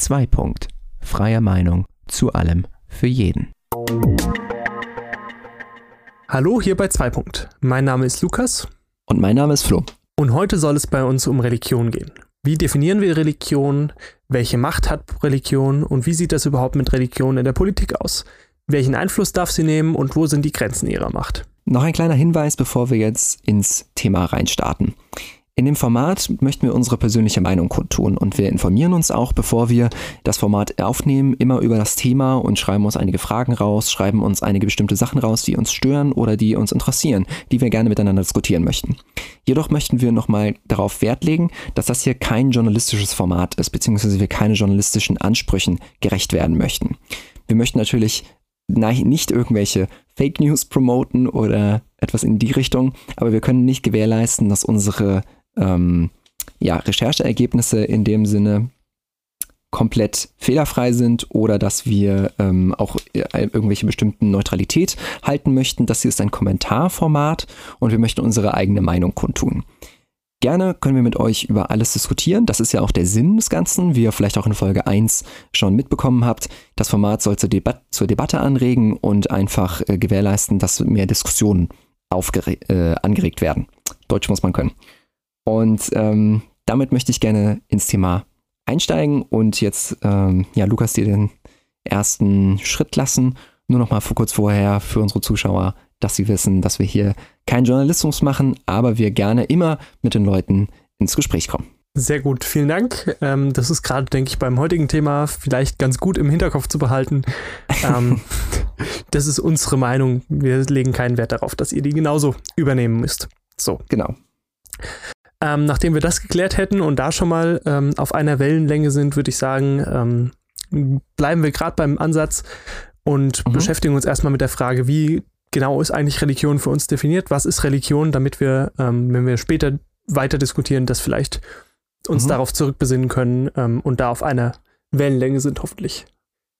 2. Freie Meinung zu allem für jeden. Hallo, hier bei 2. Mein Name ist Lukas. Und mein Name ist Flo. Und heute soll es bei uns um Religion gehen. Wie definieren wir Religion? Welche Macht hat Religion? Und wie sieht das überhaupt mit Religion in der Politik aus? Welchen Einfluss darf sie nehmen und wo sind die Grenzen ihrer Macht? Noch ein kleiner Hinweis, bevor wir jetzt ins Thema reinstarten. In dem Format möchten wir unsere persönliche Meinung kundtun und wir informieren uns auch, bevor wir das Format aufnehmen, immer über das Thema und schreiben uns einige Fragen raus, schreiben uns einige bestimmte Sachen raus, die uns stören oder die uns interessieren, die wir gerne miteinander diskutieren möchten. Jedoch möchten wir nochmal darauf Wert legen, dass das hier kein journalistisches Format ist, beziehungsweise wir keine journalistischen Ansprüchen gerecht werden möchten. Wir möchten natürlich nicht irgendwelche Fake News promoten oder etwas in die Richtung, aber wir können nicht gewährleisten, dass unsere ähm, ja, Rechercheergebnisse in dem Sinne komplett fehlerfrei sind oder dass wir ähm, auch äh, irgendwelche bestimmten Neutralität halten möchten. Das hier ist ein Kommentarformat und wir möchten unsere eigene Meinung kundtun. Gerne können wir mit euch über alles diskutieren. Das ist ja auch der Sinn des Ganzen, wie ihr vielleicht auch in Folge 1 schon mitbekommen habt. Das Format soll zur, Debat zur Debatte anregen und einfach äh, gewährleisten, dass mehr Diskussionen äh, angeregt werden. Deutsch muss man können. Und ähm, damit möchte ich gerne ins Thema einsteigen und jetzt, ähm, ja, Lukas, dir den ersten Schritt lassen. Nur noch mal kurz vorher für unsere Zuschauer, dass sie wissen, dass wir hier keinen Journalismus machen, aber wir gerne immer mit den Leuten ins Gespräch kommen. Sehr gut, vielen Dank. Ähm, das ist gerade, denke ich, beim heutigen Thema vielleicht ganz gut im Hinterkopf zu behalten. Ähm, das ist unsere Meinung. Wir legen keinen Wert darauf, dass ihr die genauso übernehmen müsst. So. Genau. Ähm, nachdem wir das geklärt hätten und da schon mal ähm, auf einer Wellenlänge sind, würde ich sagen, ähm, bleiben wir gerade beim Ansatz und mhm. beschäftigen uns erstmal mit der Frage, wie genau ist eigentlich Religion für uns definiert? Was ist Religion, damit wir, ähm, wenn wir später weiter diskutieren, das vielleicht uns mhm. darauf zurückbesinnen können ähm, und da auf einer Wellenlänge sind, hoffentlich.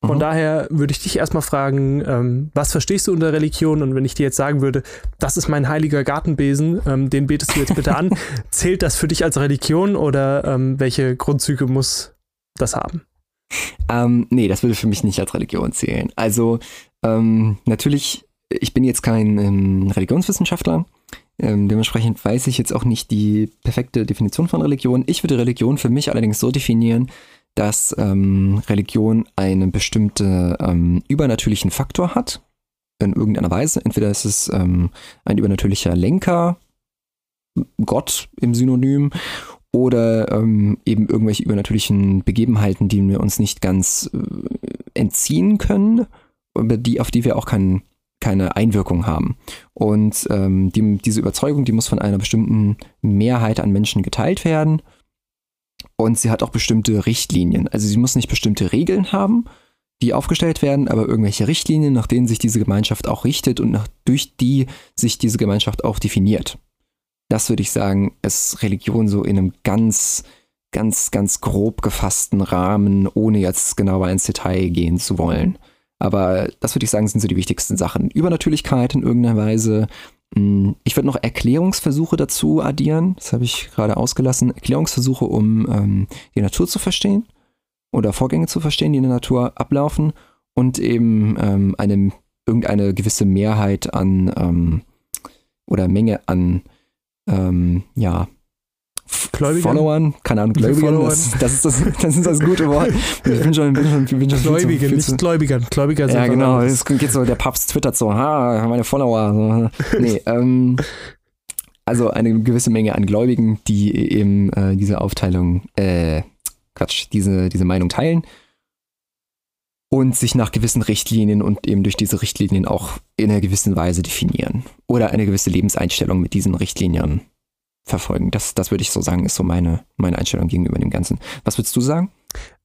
Von mhm. daher würde ich dich erstmal fragen, ähm, was verstehst du unter Religion? Und wenn ich dir jetzt sagen würde, das ist mein heiliger Gartenbesen, ähm, den betest du jetzt bitte an, zählt das für dich als Religion oder ähm, welche Grundzüge muss das haben? Ähm, nee, das würde für mich nicht als Religion zählen. Also ähm, natürlich, ich bin jetzt kein ähm, Religionswissenschaftler. Ähm, dementsprechend weiß ich jetzt auch nicht die perfekte Definition von Religion. Ich würde Religion für mich allerdings so definieren, dass ähm, Religion einen bestimmten ähm, übernatürlichen Faktor hat, in irgendeiner Weise. Entweder ist es ähm, ein übernatürlicher Lenker, Gott im Synonym, oder ähm, eben irgendwelche übernatürlichen Begebenheiten, die wir uns nicht ganz äh, entziehen können, die, auf die wir auch kein, keine Einwirkung haben. Und ähm, die, diese Überzeugung, die muss von einer bestimmten Mehrheit an Menschen geteilt werden. Und sie hat auch bestimmte Richtlinien. Also sie muss nicht bestimmte Regeln haben, die aufgestellt werden, aber irgendwelche Richtlinien, nach denen sich diese Gemeinschaft auch richtet und nach, durch die sich diese Gemeinschaft auch definiert. Das würde ich sagen, ist Religion so in einem ganz, ganz, ganz grob gefassten Rahmen, ohne jetzt genauer ins Detail gehen zu wollen. Aber das würde ich sagen, sind so die wichtigsten Sachen. Übernatürlichkeit in irgendeiner Weise, ich würde noch Erklärungsversuche dazu addieren. Das habe ich gerade ausgelassen. Erklärungsversuche, um ähm, die Natur zu verstehen oder Vorgänge zu verstehen, die in der Natur ablaufen und eben ähm, eine, irgendeine gewisse Mehrheit an ähm, oder Menge an ähm, ja, Gläubigern? Followern, keine Ahnung, Gläubigern, das, das, ist das, das ist das gute Wort. Ich bin schon, bin schon, bin schon Gläubige, viel zu, nicht Gläubigern. Gläubiger sind Ja, genau, es geht so, der Papst twittert so, ha, meine Follower. So. Nee, ähm, also eine gewisse Menge an Gläubigen, die eben äh, diese Aufteilung, äh, Quatsch, diese, diese Meinung teilen und sich nach gewissen Richtlinien und eben durch diese Richtlinien auch in einer gewissen Weise definieren oder eine gewisse Lebenseinstellung mit diesen Richtlinien verfolgen. Das, das würde ich so sagen, ist so meine, meine Einstellung gegenüber dem Ganzen. Was würdest du sagen?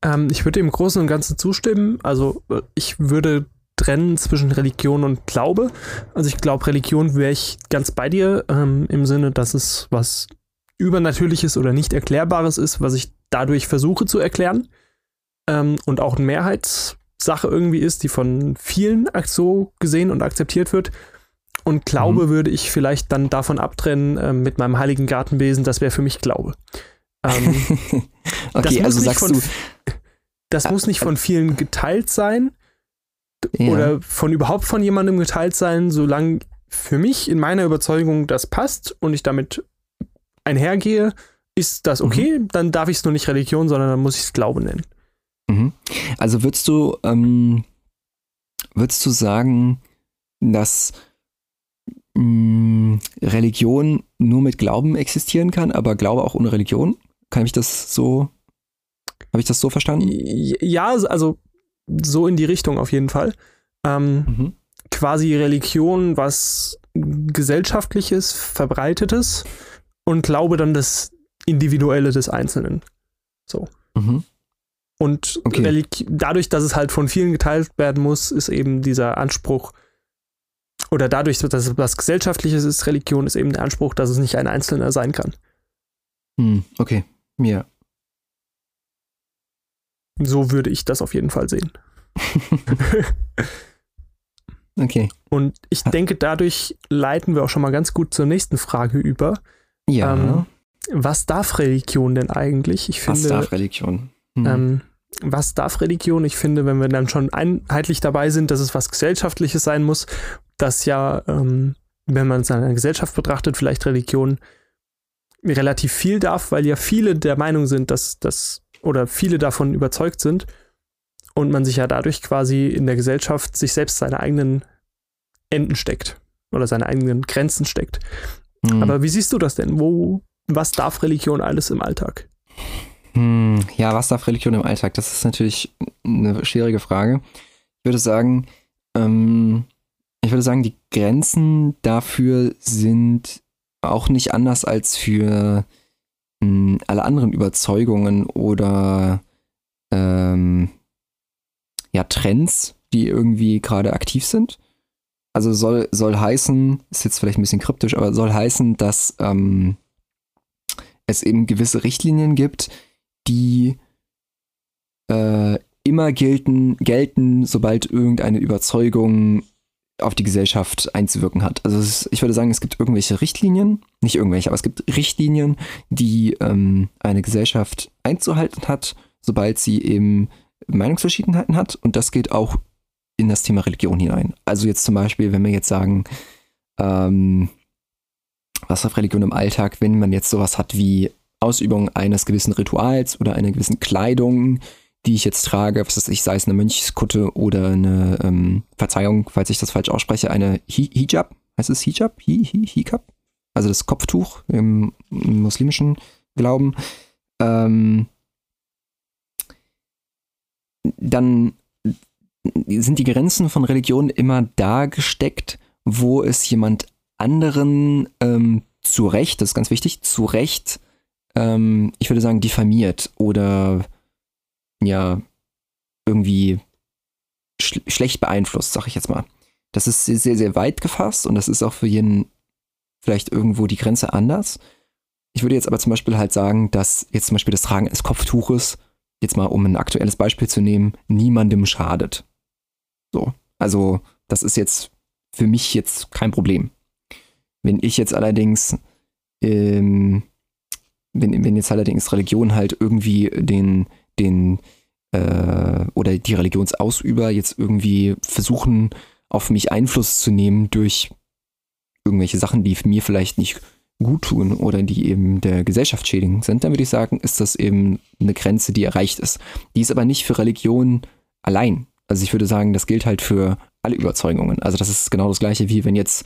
Ähm, ich würde im Großen und Ganzen zustimmen. Also äh, ich würde trennen zwischen Religion und Glaube. Also ich glaube, Religion wäre ich ganz bei dir ähm, im Sinne, dass es was Übernatürliches oder nicht Erklärbares ist, was ich dadurch versuche zu erklären. Ähm, und auch eine Mehrheitssache irgendwie ist, die von vielen so gesehen und akzeptiert wird. Und Glaube mhm. würde ich vielleicht dann davon abtrennen äh, mit meinem heiligen Gartenbesen. Das wäre für mich Glaube. Ähm, okay, also sagst du, das muss nicht von vielen geteilt sein ja. oder von überhaupt von jemandem geteilt sein, solange für mich in meiner Überzeugung das passt und ich damit einhergehe, ist das okay, mhm. dann darf ich es nur nicht Religion, sondern dann muss ich es Glaube nennen. Mhm. Also würdest du, ähm, würdest du sagen, dass mh, mm, Religion nur mit Glauben existieren kann, aber Glaube auch ohne Religion? Kann ich das so, habe ich das so verstanden? Ja, also so in die Richtung auf jeden Fall. Ähm, mhm. Quasi Religion, was gesellschaftliches, verbreitetes und Glaube dann das Individuelle des Einzelnen. So. Mhm. Und okay. dadurch, dass es halt von vielen geteilt werden muss, ist eben dieser Anspruch, oder dadurch, dass es was Gesellschaftliches ist, Religion, ist eben der Anspruch, dass es nicht ein Einzelner sein kann. Hm, okay, ja. So würde ich das auf jeden Fall sehen. okay. Und ich denke, dadurch leiten wir auch schon mal ganz gut zur nächsten Frage über. Ja. Ähm, was darf Religion denn eigentlich? Ich finde, was darf Religion? Hm. Ähm, was darf Religion? Ich finde, wenn wir dann schon einheitlich dabei sind, dass es was Gesellschaftliches sein muss, dass ja, ähm, wenn man es in einer Gesellschaft betrachtet, vielleicht Religion relativ viel darf, weil ja viele der Meinung sind, dass das oder viele davon überzeugt sind und man sich ja dadurch quasi in der Gesellschaft sich selbst seine eigenen Enden steckt oder seine eigenen Grenzen steckt. Mhm. Aber wie siehst du das denn? Wo, was darf Religion alles im Alltag? Hm, ja, was darf Religion im Alltag? Das ist natürlich eine schwierige Frage. Ich würde sagen, ähm, ich würde sagen, die Grenzen dafür sind auch nicht anders als für mh, hm, alle anderen Überzeugungen oder ähm, ja, Trends, die irgendwie gerade aktiv sind. Also soll, soll heißen, ist jetzt vielleicht ein bisschen kryptisch, aber soll heißen, dass ähm, es eben gewisse Richtlinien gibt, die äh, immer gelten, gelten, sobald irgendeine Überzeugung auf die Gesellschaft einzuwirken hat. Also ist, ich würde sagen, es gibt irgendwelche Richtlinien, nicht irgendwelche, aber es gibt Richtlinien, die ähm, eine Gesellschaft einzuhalten hat, sobald sie eben Meinungsverschiedenheiten hat. Und das geht auch in das Thema Religion hinein. Also jetzt zum Beispiel, wenn wir jetzt sagen, ähm, was auf Religion im Alltag, wenn man jetzt sowas hat wie Ausübung eines gewissen Rituals oder einer gewissen Kleidung, die ich jetzt trage, was weiß ich, sei es eine Mönchskutte oder eine, ähm, Verzeihung, falls ich das falsch ausspreche, eine Hijab, heißt es Hijab? Hi, Hi, Hijab? Also das Kopftuch im, im muslimischen Glauben. Ähm, dann sind die Grenzen von Religion immer da gesteckt, wo es jemand anderen ähm, zu Recht, das ist ganz wichtig, zu Recht ähm, ich würde sagen, diffamiert oder ja, irgendwie sch schlecht beeinflusst, sag ich jetzt mal. Das ist sehr, sehr weit gefasst und das ist auch für jeden vielleicht irgendwo die Grenze anders. Ich würde jetzt aber zum Beispiel halt sagen, dass jetzt zum Beispiel das Tragen eines Kopftuches, jetzt mal um ein aktuelles Beispiel zu nehmen, niemandem schadet. So. Also, das ist jetzt für mich jetzt kein Problem. Wenn ich jetzt allerdings ähm, wenn, wenn jetzt allerdings Religion halt irgendwie den, den äh, oder die Religionsausüber jetzt irgendwie versuchen, auf mich Einfluss zu nehmen durch irgendwelche Sachen, die mir vielleicht nicht gut tun oder die eben der Gesellschaft schädigen sind, dann würde ich sagen, ist das eben eine Grenze, die erreicht ist. Die ist aber nicht für Religion allein. Also ich würde sagen, das gilt halt für alle Überzeugungen. Also das ist genau das gleiche, wie wenn jetzt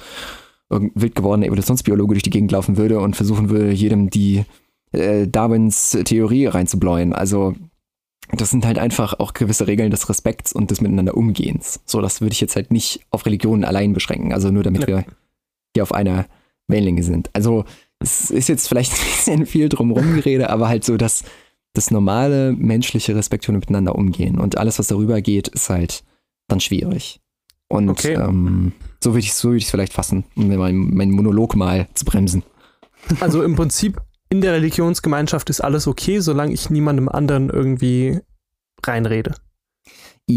irgendein wild gewordener Evolutionsbiologe durch die Gegend laufen würde und versuchen würde, jedem die äh, Darwins Theorie reinzubläuen. Also das sind halt einfach auch gewisse Regeln des Respekts und des Miteinander Umgehens. So, das würde ich jetzt halt nicht auf Religionen allein beschränken. Also nur damit ja. wir hier auf einer Wellenlänge sind. Also es ist jetzt vielleicht ein bisschen viel drumherum gerede, aber halt so das, das normale menschliche Respekt und miteinander umgehen. Und alles, was darüber geht, ist halt dann schwierig. Und okay. ähm, so würde ich es so würd vielleicht fassen, um meinen mein Monolog mal zu bremsen. Also im Prinzip in der Religionsgemeinschaft ist alles okay, solange ich niemandem anderen irgendwie reinrede.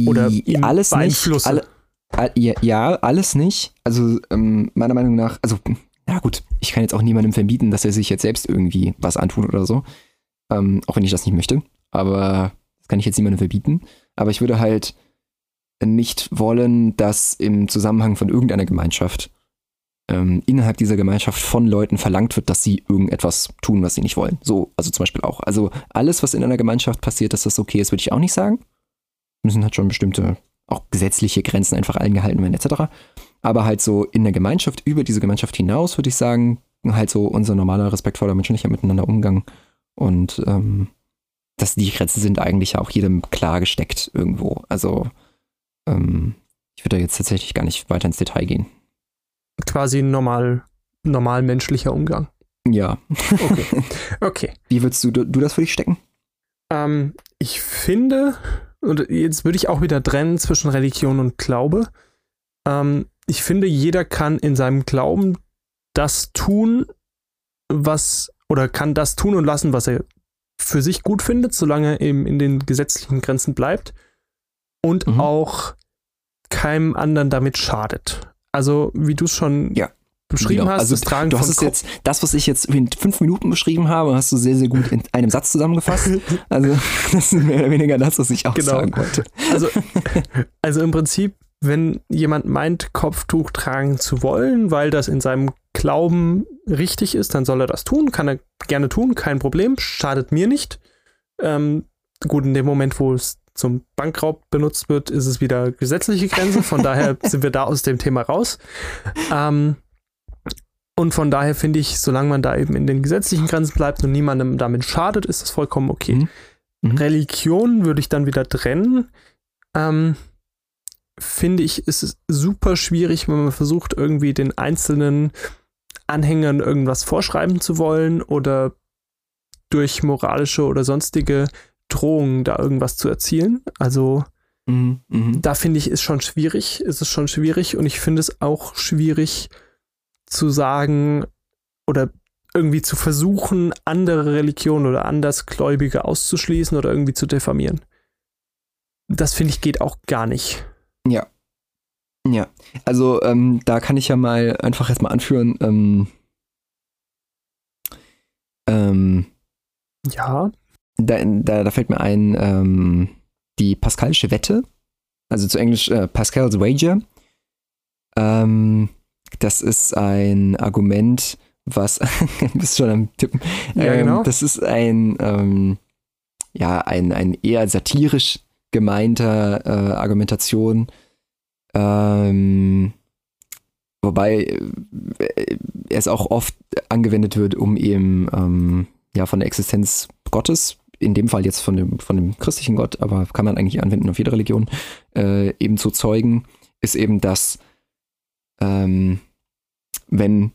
Oder alles beeinflusse. Nicht, alle, ja, alles nicht. Also ähm, meiner Meinung nach, also ja gut, ich kann jetzt auch niemandem verbieten, dass er sich jetzt selbst irgendwie was antun oder so. Ähm, auch wenn ich das nicht möchte. Aber kann ich jetzt niemandem verbieten. Aber ich würde halt nicht wollen, dass im Zusammenhang von irgendeiner Gemeinschaft ähm, innerhalb dieser Gemeinschaft von Leuten verlangt wird, dass sie irgendetwas tun, was sie nicht wollen. So, also zum Beispiel auch. Also alles, was in einer Gemeinschaft passiert, dass das okay ist, würde ich auch nicht sagen. Müssen halt schon bestimmte, auch gesetzliche Grenzen einfach eingehalten werden, etc. Aber halt so in der Gemeinschaft, über diese Gemeinschaft hinaus, würde ich sagen, halt so unser normaler, respektvoller, menschlicher Miteinander Umgang. Und ähm, dass die Grenzen sind eigentlich auch jedem klar gesteckt irgendwo. Also ähm, ich würde da jetzt tatsächlich gar nicht weiter ins Detail gehen quasi normal, normal menschlicher Umgang. Ja. Okay. okay. Wie würdest du, du das für dich stecken? Ähm, ich finde, und jetzt würde ich auch wieder trennen zwischen Religion und Glaube. Ähm, ich finde, jeder kann in seinem Glauben das tun, was, oder kann das tun und lassen, was er für sich gut findet, solange er eben in den gesetzlichen Grenzen bleibt und mhm. auch keinem anderen damit schadet. Also, wie du es schon ja. beschrieben genau. hast, also, das Tragen du hast es jetzt, das, was ich jetzt in fünf Minuten beschrieben habe, hast du sehr, sehr gut in einem Satz zusammengefasst. also, das ist mehr oder weniger das, was ich auch genau. sagen wollte. Also, also im Prinzip, wenn jemand meint, Kopftuch tragen zu wollen, weil das in seinem Glauben richtig ist, dann soll er das tun, kann er gerne tun, kein Problem, schadet mir nicht. Ähm, gut, in dem Moment, wo es zum Bankraub benutzt wird, ist es wieder gesetzliche Grenze. Von daher sind wir da aus dem Thema raus. Ähm, und von daher finde ich, solange man da eben in den gesetzlichen Grenzen bleibt und niemandem damit schadet, ist das vollkommen okay. Mhm. Mhm. Religion würde ich dann wieder trennen. Ähm, finde ich, ist es super schwierig, wenn man versucht, irgendwie den einzelnen Anhängern irgendwas vorschreiben zu wollen oder durch moralische oder sonstige Drohungen, da irgendwas zu erzielen. Also mhm, mh. da finde ich, ist schon schwierig, ist es schon schwierig und ich finde es auch schwierig zu sagen oder irgendwie zu versuchen, andere Religionen oder Andersgläubige auszuschließen oder irgendwie zu diffamieren. Das finde ich geht auch gar nicht. Ja. Ja, also ähm, da kann ich ja mal einfach erstmal anführen. Ähm, ähm, ja da, da, da fällt mir ein, ähm, die Pascalische Wette, also zu Englisch äh, Pascal's Wager. Ähm, das ist ein Argument, was, du bist schon am Tippen. Ja, ähm, genau. Das ist ein, ähm, ja, ein, ein eher satirisch gemeinter äh, Argumentation. Ähm, wobei äh, es auch oft angewendet wird, um eben ähm, ja, von der Existenz Gottes in dem Fall jetzt von dem, von dem christlichen Gott, aber kann man eigentlich anwenden auf jede Religion, äh, eben zu zeugen, ist eben, dass ähm, wenn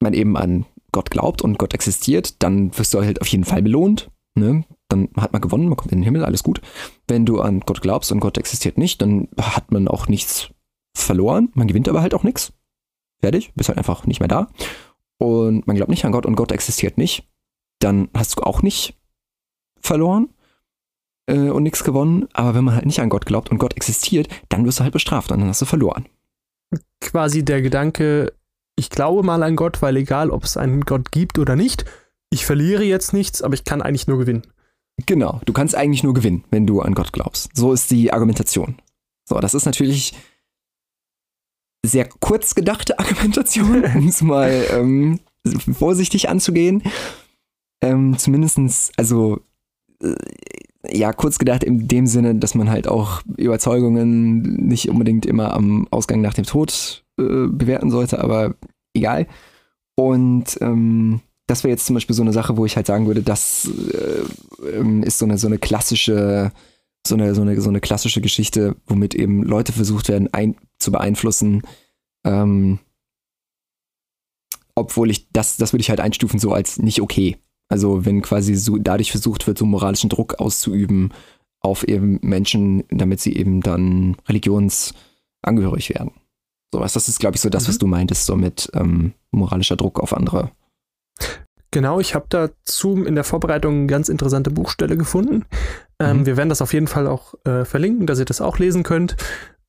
man eben an Gott glaubt und Gott existiert, dann wirst du halt auf jeden Fall belohnt. Ne? Dann hat man gewonnen, man kommt in den Himmel, alles gut. Wenn du an Gott glaubst und Gott existiert nicht, dann hat man auch nichts verloren, man gewinnt aber halt auch nichts. Fertig, bist halt einfach nicht mehr da. Und man glaubt nicht an Gott und Gott existiert nicht, dann hast du auch nicht verloren äh, und nichts gewonnen. Aber wenn man halt nicht an Gott glaubt und Gott existiert, dann wirst du halt bestraft und dann hast du verloren. Quasi der Gedanke, ich glaube mal an Gott, weil egal, ob es einen Gott gibt oder nicht, ich verliere jetzt nichts, aber ich kann eigentlich nur gewinnen. Genau, du kannst eigentlich nur gewinnen, wenn du an Gott glaubst. So ist die Argumentation. So, das ist natürlich sehr kurz gedachte Argumentation, um es mal ähm, vorsichtig anzugehen. Ähm, zumindestens, also ja, kurz gedacht in dem Sinne, dass man halt auch Überzeugungen nicht unbedingt immer am Ausgang nach dem Tod äh, bewerten sollte, aber egal. Und ähm, das wäre jetzt zum Beispiel so eine Sache, wo ich halt sagen würde, das äh, ähm, ist so eine, so eine klassische, so eine, so eine, so eine klassische Geschichte, womit eben Leute versucht werden, ein, zu beeinflussen. Ähm, obwohl ich das, das würde ich halt einstufen so als nicht okay. Also wenn quasi so dadurch versucht wird, so moralischen Druck auszuüben auf eben Menschen, damit sie eben dann religionsangehörig werden. Sowas, das ist, glaube ich, so das, mhm. was du meintest, so mit ähm, moralischer Druck auf andere. Genau, ich habe dazu in der Vorbereitung eine ganz interessante Buchstelle gefunden. Ähm, mhm. Wir werden das auf jeden Fall auch äh, verlinken, dass ihr das auch lesen könnt.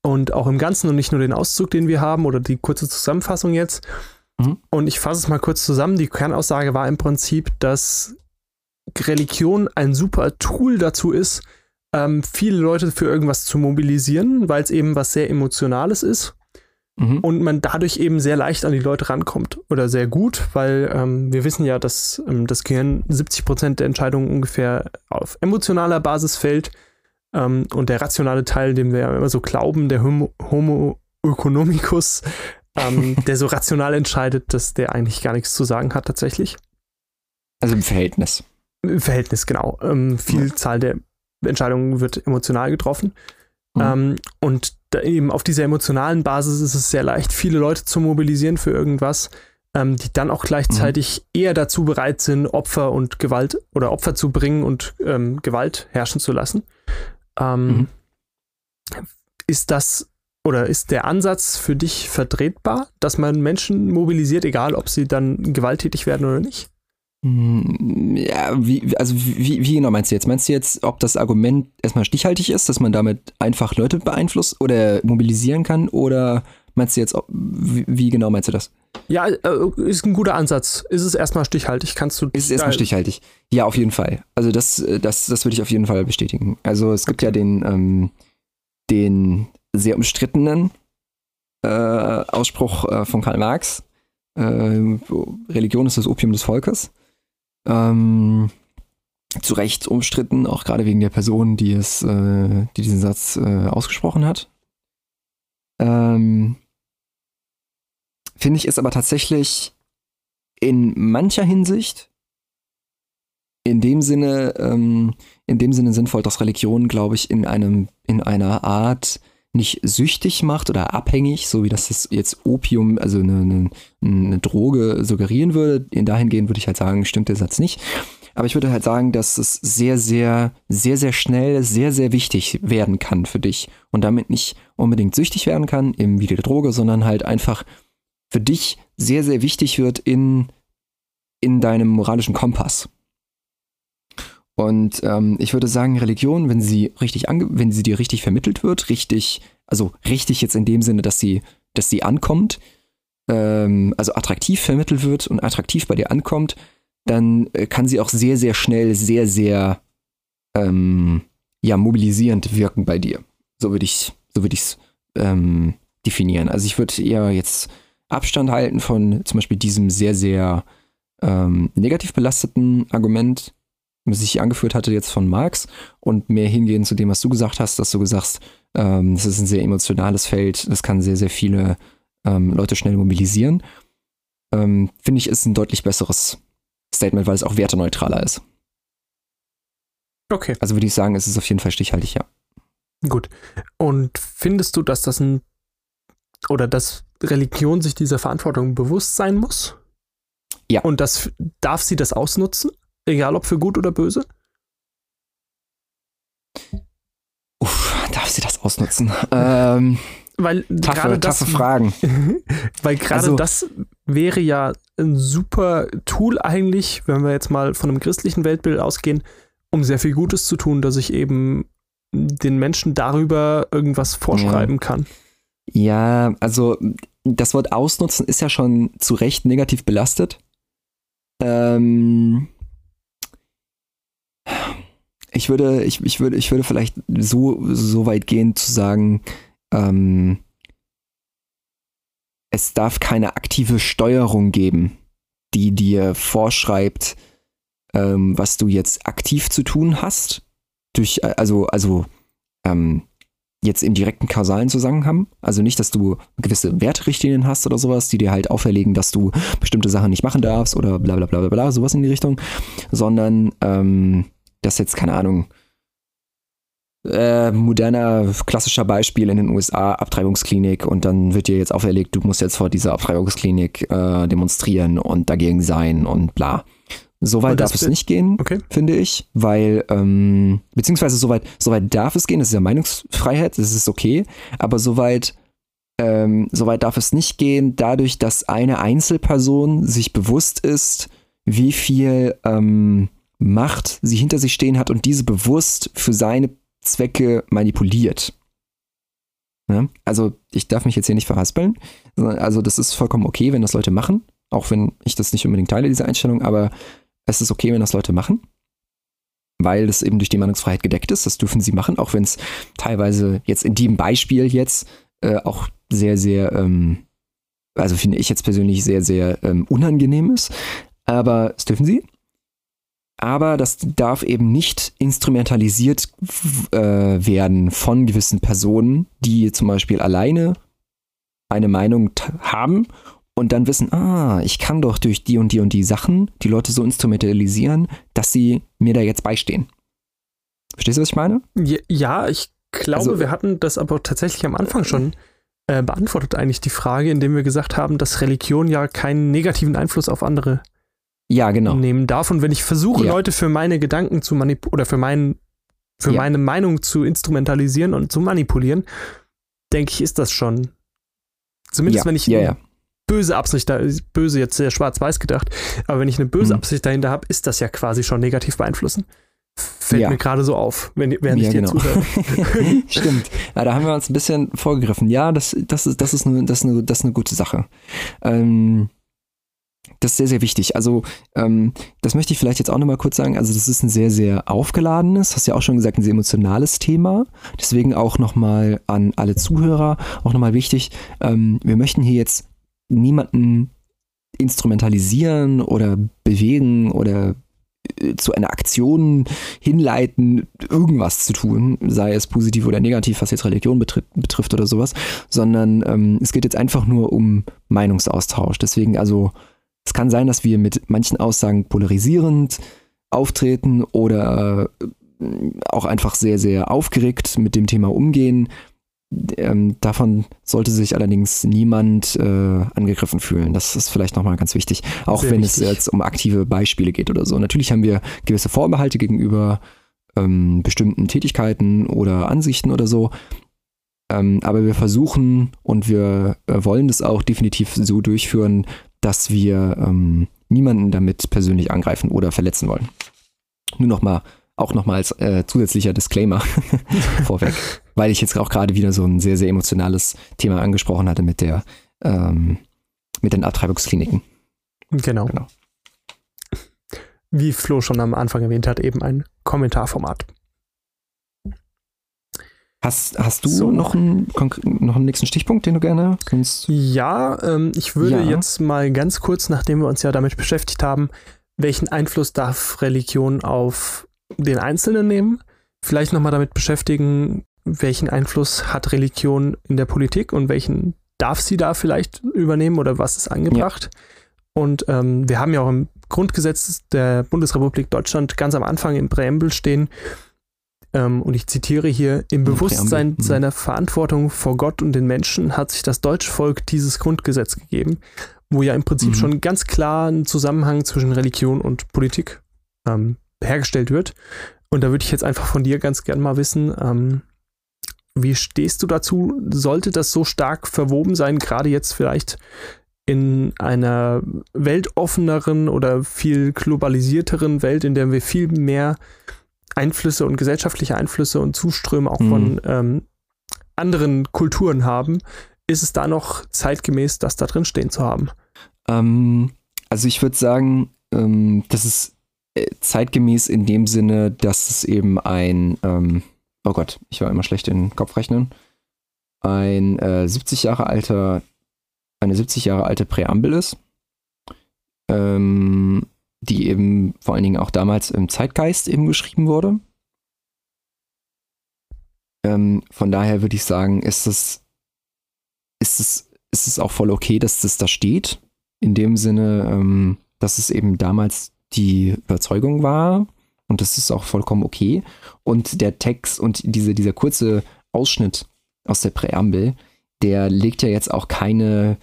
Und auch im Ganzen und nicht nur den Auszug, den wir haben oder die kurze Zusammenfassung jetzt. Mhm. Und ich fasse es mal kurz zusammen. Die Kernaussage war im Prinzip, dass Religion ein super Tool dazu ist, ähm, viele Leute für irgendwas zu mobilisieren, weil es eben was sehr Emotionales ist. Mhm. Und man dadurch eben sehr leicht an die Leute rankommt. Oder sehr gut, weil ähm, wir wissen ja, dass ähm, das Gehirn 70 Prozent der Entscheidungen ungefähr auf emotionaler Basis fällt. Ähm, und der rationale Teil, dem wir ja immer so glauben, der Homo, Homo economicus, ähm, der so rational entscheidet, dass der eigentlich gar nichts zu sagen hat tatsächlich. Also im Verhältnis. Im Verhältnis, genau. Ähm, Vielzahl der Entscheidungen wird emotional getroffen. Mhm. Ähm, und eben auf dieser emotionalen Basis ist es sehr leicht, viele Leute zu mobilisieren für irgendwas, ähm, die dann auch gleichzeitig mhm. eher dazu bereit sind, Opfer und Gewalt oder Opfer zu bringen und ähm, Gewalt herrschen zu lassen. Ähm, mhm. Ist das oder ist der Ansatz für dich vertretbar, dass man Menschen mobilisiert, egal ob sie dann gewalttätig werden oder nicht? Hm, ja, wie, also wie, wie genau meinst du jetzt? Meinst du jetzt, ob das Argument erstmal stichhaltig ist, dass man damit einfach Leute beeinflusst oder mobilisieren kann? Oder meinst du jetzt, wie, wie genau meinst du das? Ja, äh, ist ein guter Ansatz. Ist es erstmal stichhaltig? Kannst du. Ist es erstmal stichhaltig? Ja, auf jeden Fall. Also das, das, das würde ich auf jeden Fall bestätigen. Also es gibt okay. ja den, ähm, den sehr umstrittenen äh, Ausspruch äh, von Karl Marx. Äh, Religion ist das Opium des Volkes ähm, zu Recht umstritten, auch gerade wegen der Person, die es, äh, die diesen Satz äh, ausgesprochen hat. Ähm, Finde ich es aber tatsächlich in mancher Hinsicht in dem Sinne, ähm, in dem Sinne sinnvoll, dass Religion, glaube ich, in einem, in einer Art nicht süchtig macht oder abhängig, so wie das jetzt Opium, also eine, eine, eine Droge suggerieren würde. In dahingehend würde ich halt sagen, stimmt der Satz nicht. Aber ich würde halt sagen, dass es sehr, sehr, sehr, sehr schnell, sehr, sehr wichtig werden kann für dich und damit nicht unbedingt süchtig werden kann, eben wie die Droge, sondern halt einfach für dich sehr, sehr wichtig wird in, in deinem moralischen Kompass. Und ähm, ich würde sagen, Religion, wenn sie richtig wenn sie dir richtig vermittelt wird, richtig, also richtig jetzt in dem Sinne, dass sie, dass sie ankommt, ähm, also attraktiv vermittelt wird und attraktiv bei dir ankommt, dann äh, kann sie auch sehr, sehr schnell, sehr, sehr ähm, ja, mobilisierend wirken bei dir. So würde ich so würde ich es ähm, definieren. Also ich würde eher jetzt Abstand halten von zum Beispiel diesem sehr, sehr ähm, negativ belasteten Argument, was ich angeführt hatte jetzt von Marx und mehr hingehen zu dem, was du gesagt hast, dass du gesagt, ähm, das ist ein sehr emotionales Feld, das kann sehr, sehr viele ähm, Leute schnell mobilisieren. Ähm, Finde ich, ist ein deutlich besseres Statement, weil es auch werteneutraler ist. Okay. Also würde ich sagen, es ist auf jeden Fall stichhaltig, ja. Gut. Und findest du, dass das ein oder dass Religion sich dieser Verantwortung bewusst sein muss? Ja. Und das darf sie das ausnutzen? Egal ob für gut oder böse? Uff, darf sie das ausnutzen? ähm, weil gerade das, Fragen. weil gerade also, das wäre ja ein super Tool eigentlich, wenn wir jetzt mal von einem christlichen Weltbild ausgehen, um sehr viel Gutes zu tun, dass ich eben den Menschen darüber irgendwas vorschreiben ja. kann. Ja, also das Wort ausnutzen ist ja schon zu Recht negativ belastet. Ähm, ich würde, ich, ich würde, ich würde vielleicht so, so weit gehen zu sagen, ähm, es darf keine aktive Steuerung geben, die dir vorschreibt, ähm, was du jetzt aktiv zu tun hast. Durch, also, also, ähm, jetzt im direkten kausalen Zusammenhang. Also nicht, dass du gewisse Wertrichtlinien hast oder sowas, die dir halt auferlegen, dass du bestimmte Sachen nicht machen darfst oder bla bla bla bla, bla sowas in die Richtung, sondern ähm, das jetzt, keine Ahnung, äh, moderner, klassischer Beispiel in den USA, Abtreibungsklinik und dann wird dir jetzt auferlegt, du musst jetzt vor dieser Abtreibungsklinik äh, demonstrieren und dagegen sein und bla. Soweit darf es nicht gehen, okay. finde ich, weil, ähm, beziehungsweise soweit, soweit darf es gehen, das ist ja Meinungsfreiheit, das ist okay, aber soweit, ähm, soweit darf es nicht gehen, dadurch, dass eine Einzelperson sich bewusst ist, wie viel ähm, Macht sie hinter sich stehen hat und diese bewusst für seine Zwecke manipuliert. Ja? Also ich darf mich jetzt hier nicht verhaspeln. Also das ist vollkommen okay, wenn das Leute machen, auch wenn ich das nicht unbedingt teile, diese Einstellung, aber es ist okay, wenn das Leute machen. weil das eben durch die Meinungsfreiheit gedeckt ist. Das dürfen sie machen, auch wenn es teilweise jetzt in dem Beispiel jetzt äh, auch sehr, sehr, ähm, also finde ich jetzt persönlich sehr, sehr ähm, unangenehm ist. Aber das dürfen sie. Aber das darf eben nicht instrumentalisiert äh, werden von gewissen Personen, die zum Beispiel alleine eine Meinung haben und dann wissen, ah, ich kann doch durch die und die und die Sachen die Leute so instrumentalisieren, dass sie mir da jetzt beistehen. Verstehst du, was ich meine? Ja, ich glaube, also, wir hatten das aber tatsächlich am Anfang schon äh, beantwortet, eigentlich die Frage, indem wir gesagt haben, dass Religion ja keinen negativen Einfluss auf andere ja, genau. nehmen darf. Und wenn ich versuche, ja. Leute für meine Gedanken zu manipulieren oder für, mein, für ja. meine Meinung zu instrumentalisieren und zu manipulieren, denke ich, ist das schon. Zumindest ja. wenn ich ja, böse Absicht, da, böse jetzt sehr schwarz-weiß gedacht, aber wenn ich eine böse mhm. Absicht dahinter habe, ist das ja quasi schon negativ beeinflussen. Fällt mir gerade so auf, wenn, während ich dir genau. zuhöre. Stimmt. Ja, da haben wir uns ein bisschen vorgegriffen. Ja, das, das, ist, das, ist, eine, das, ist, eine, das ist eine gute Sache. Ähm, das ist sehr, sehr wichtig. Also, ähm, das möchte ich vielleicht jetzt auch nochmal kurz sagen. Also, das ist ein sehr, sehr aufgeladenes, hast ja auch schon gesagt, ein sehr emotionales Thema. Deswegen auch nochmal an alle Zuhörer auch nochmal wichtig. Ähm, wir möchten hier jetzt niemanden instrumentalisieren oder bewegen oder äh, zu einer Aktion hinleiten, irgendwas zu tun, sei es positiv oder negativ, was jetzt Religion betrifft, betrifft oder sowas, sondern ähm, es geht jetzt einfach nur um Meinungsaustausch. Deswegen also, es kann sein, dass wir mit manchen Aussagen polarisierend auftreten oder äh, auch einfach sehr, sehr aufgeregt mit dem Thema umgehen. Ähm, davon sollte sich allerdings niemand äh, angegriffen fühlen. Das ist vielleicht nochmal ganz wichtig, auch Sehr wenn wichtig. es jetzt um aktive Beispiele geht oder so. Natürlich haben wir gewisse Vorbehalte gegenüber ähm, bestimmten Tätigkeiten oder Ansichten oder so. Ähm, aber wir versuchen und wir äh, wollen das auch definitiv so durchführen, dass wir ähm, niemanden damit persönlich angreifen oder verletzen wollen. Nur nochmal auch nochmal als äh, zusätzlicher Disclaimer vorweg, weil ich jetzt auch gerade wieder so ein sehr, sehr emotionales Thema angesprochen hatte mit der ähm, mit den Abtreibungskliniken. Genau. genau. Wie Flo schon am Anfang erwähnt hat, eben ein Kommentarformat. Hast, hast du so. noch, einen, noch einen nächsten Stichpunkt, den du gerne kannst? Ja, ähm, ich würde ja. jetzt mal ganz kurz, nachdem wir uns ja damit beschäftigt haben, welchen Einfluss darf Religion auf den Einzelnen nehmen, vielleicht nochmal damit beschäftigen, welchen Einfluss hat Religion in der Politik und welchen darf sie da vielleicht übernehmen oder was ist angebracht. Ja. Und ähm, wir haben ja auch im Grundgesetz der Bundesrepublik Deutschland ganz am Anfang im Präambel stehen, ähm, und ich zitiere hier, im Bewusstsein mhm. seiner Verantwortung vor Gott und den Menschen hat sich das deutsche Volk dieses Grundgesetz gegeben, wo ja im Prinzip mhm. schon ganz klar ein Zusammenhang zwischen Religion und Politik ähm, hergestellt wird. Und da würde ich jetzt einfach von dir ganz gern mal wissen, ähm, wie stehst du dazu? Sollte das so stark verwoben sein, gerade jetzt vielleicht in einer weltoffeneren oder viel globalisierteren Welt, in der wir viel mehr Einflüsse und gesellschaftliche Einflüsse und Zuströme auch mhm. von ähm, anderen Kulturen haben, ist es da noch zeitgemäß, das da drin stehen zu haben? Ähm, also ich würde sagen, ähm, das ist äh, zeitgemäß in dem Sinne, dass es eben ein, ähm, oh Gott, ich war immer schlecht in Kopfrechnen, ein äh, 70 Jahre alter, eine 70 Jahre alte Präambel ist, ähm, die eben vor allen Dingen auch damals im Zeitgeist eben geschrieben wurde. Ähm, von daher würde ich sagen, ist es, ist es, ist es auch voll okay, dass das da steht. In dem Sinne, ähm, dass es eben damals die Überzeugung war und das ist auch vollkommen okay. Und der Text und diese, dieser kurze Ausschnitt aus der Präambel, der legt ja jetzt auch keine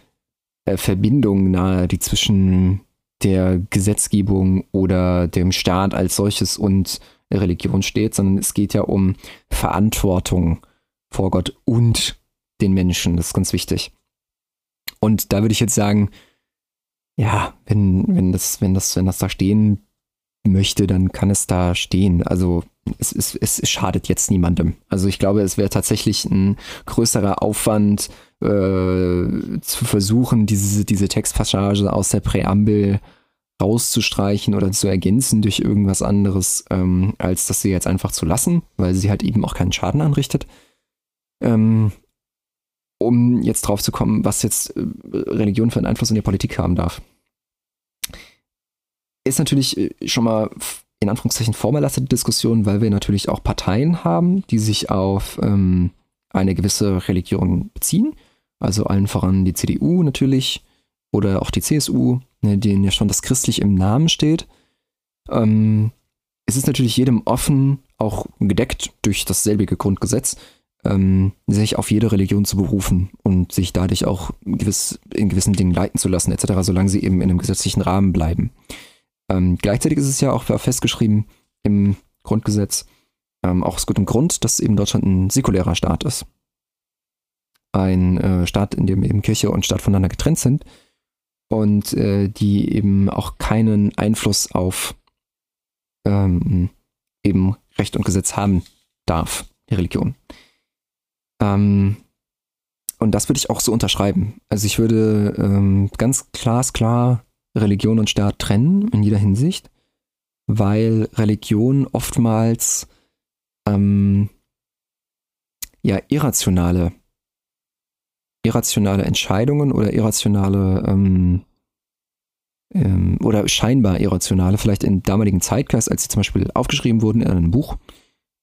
äh, Verbindung nahe, die zwischen der Gesetzgebung oder dem Staat als solches und Religion steht, sondern es geht ja um Verantwortung vor Gott und den Menschen. Das ist ganz wichtig. Und da würde ich jetzt sagen, ja, wenn, wenn das, wenn das, wenn das da stehen möchte, dann kann es da stehen. Also es, es, es schadet jetzt niemandem. Also ich glaube, es wäre tatsächlich ein größerer Aufwand, äh, zu versuchen, diese, diese Textpassage aus der Präambel rauszustreichen oder zu ergänzen durch irgendwas anderes, ähm, als das sie jetzt einfach zu lassen, weil sie halt eben auch keinen Schaden anrichtet. Ähm, um jetzt drauf zu kommen, was jetzt äh, Religion für einen Einfluss in die Politik haben darf. Ist natürlich äh, schon mal in Anführungszeichen vorbelastet die Diskussion, weil wir natürlich auch Parteien haben, die sich auf ähm, eine gewisse Religion beziehen. Also allen voran die CDU natürlich oder auch die CSU, ne, denen ja schon das christlich im Namen steht. Ähm, es ist natürlich jedem offen, auch gedeckt durch dasselbige Grundgesetz, ähm, sich auf jede Religion zu berufen und sich dadurch auch gewiss, in gewissen Dingen leiten zu lassen, etc., solange sie eben in einem gesetzlichen Rahmen bleiben. Ähm, gleichzeitig ist es ja auch festgeschrieben im Grundgesetz, ähm, auch aus gutem Grund, dass eben Deutschland ein säkulärer Staat ist. Ein äh, Staat, in dem eben Kirche und Staat voneinander getrennt sind und äh, die eben auch keinen Einfluss auf ähm, eben Recht und Gesetz haben darf, die Religion. Ähm, und das würde ich auch so unterschreiben. Also ich würde ähm, ganz glasklar Religion und Staat trennen in jeder Hinsicht, weil Religion oftmals ähm, ja irrationale irrationale Entscheidungen oder irrationale ähm, ähm, oder scheinbar irrationale, vielleicht im damaligen Zeitgeist, als sie zum Beispiel aufgeschrieben wurden in einem Buch,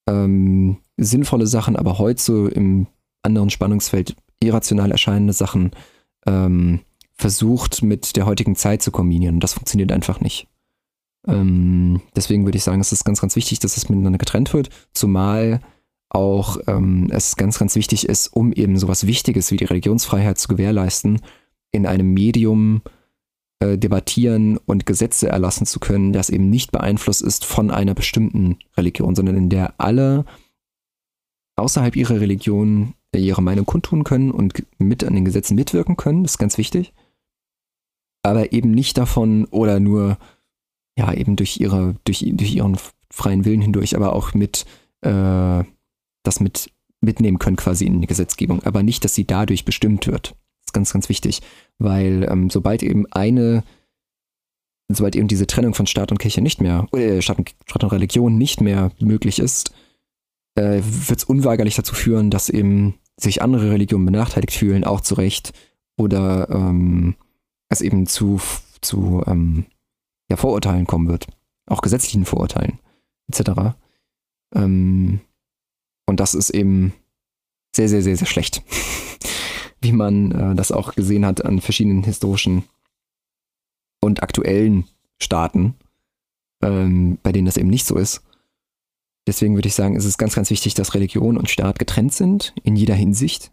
ähm, sinnvolle Sachen, aber heute so im anderen Spannungsfeld irrational erscheinende Sachen ähm, versucht mit der heutigen Zeit zu kombinieren. Und das funktioniert einfach nicht. Ähm, deswegen würde ich sagen, es ist ganz, ganz wichtig, dass es miteinander getrennt wird, zumal auch ähm, es ganz, ganz wichtig ist, um eben sowas Wichtiges wie die Religionsfreiheit zu gewährleisten, in einem Medium äh, debattieren und Gesetze erlassen zu können, das eben nicht beeinflusst ist von einer bestimmten Religion, sondern in der alle außerhalb ihrer Religion ihre Meinung kundtun können und mit an den Gesetzen mitwirken können. Das ist ganz wichtig. Aber eben nicht davon oder nur, ja, eben durch ihre, durch, durch ihren freien Willen hindurch, aber auch mit, äh, das mit mitnehmen können quasi in die Gesetzgebung. Aber nicht, dass sie dadurch bestimmt wird. Das ist ganz, ganz wichtig. Weil ähm, sobald eben eine, sobald eben diese Trennung von Staat und Kirche nicht mehr, äh, Staat, und, Staat und Religion nicht mehr möglich ist, äh, wird es unweigerlich dazu führen, dass eben sich andere Religionen benachteiligt fühlen, auch zu Recht, oder ähm, es eben zu, zu ähm, ja, Vorurteilen kommen wird. Auch gesetzlichen Vorurteilen, etc. Ähm, und das ist eben sehr, sehr, sehr, sehr schlecht. Wie man äh, das auch gesehen hat an verschiedenen historischen und aktuellen Staaten, ähm, bei denen das eben nicht so ist. Deswegen würde ich sagen, ist es ganz, ganz wichtig, dass Religion und Staat getrennt sind in jeder Hinsicht.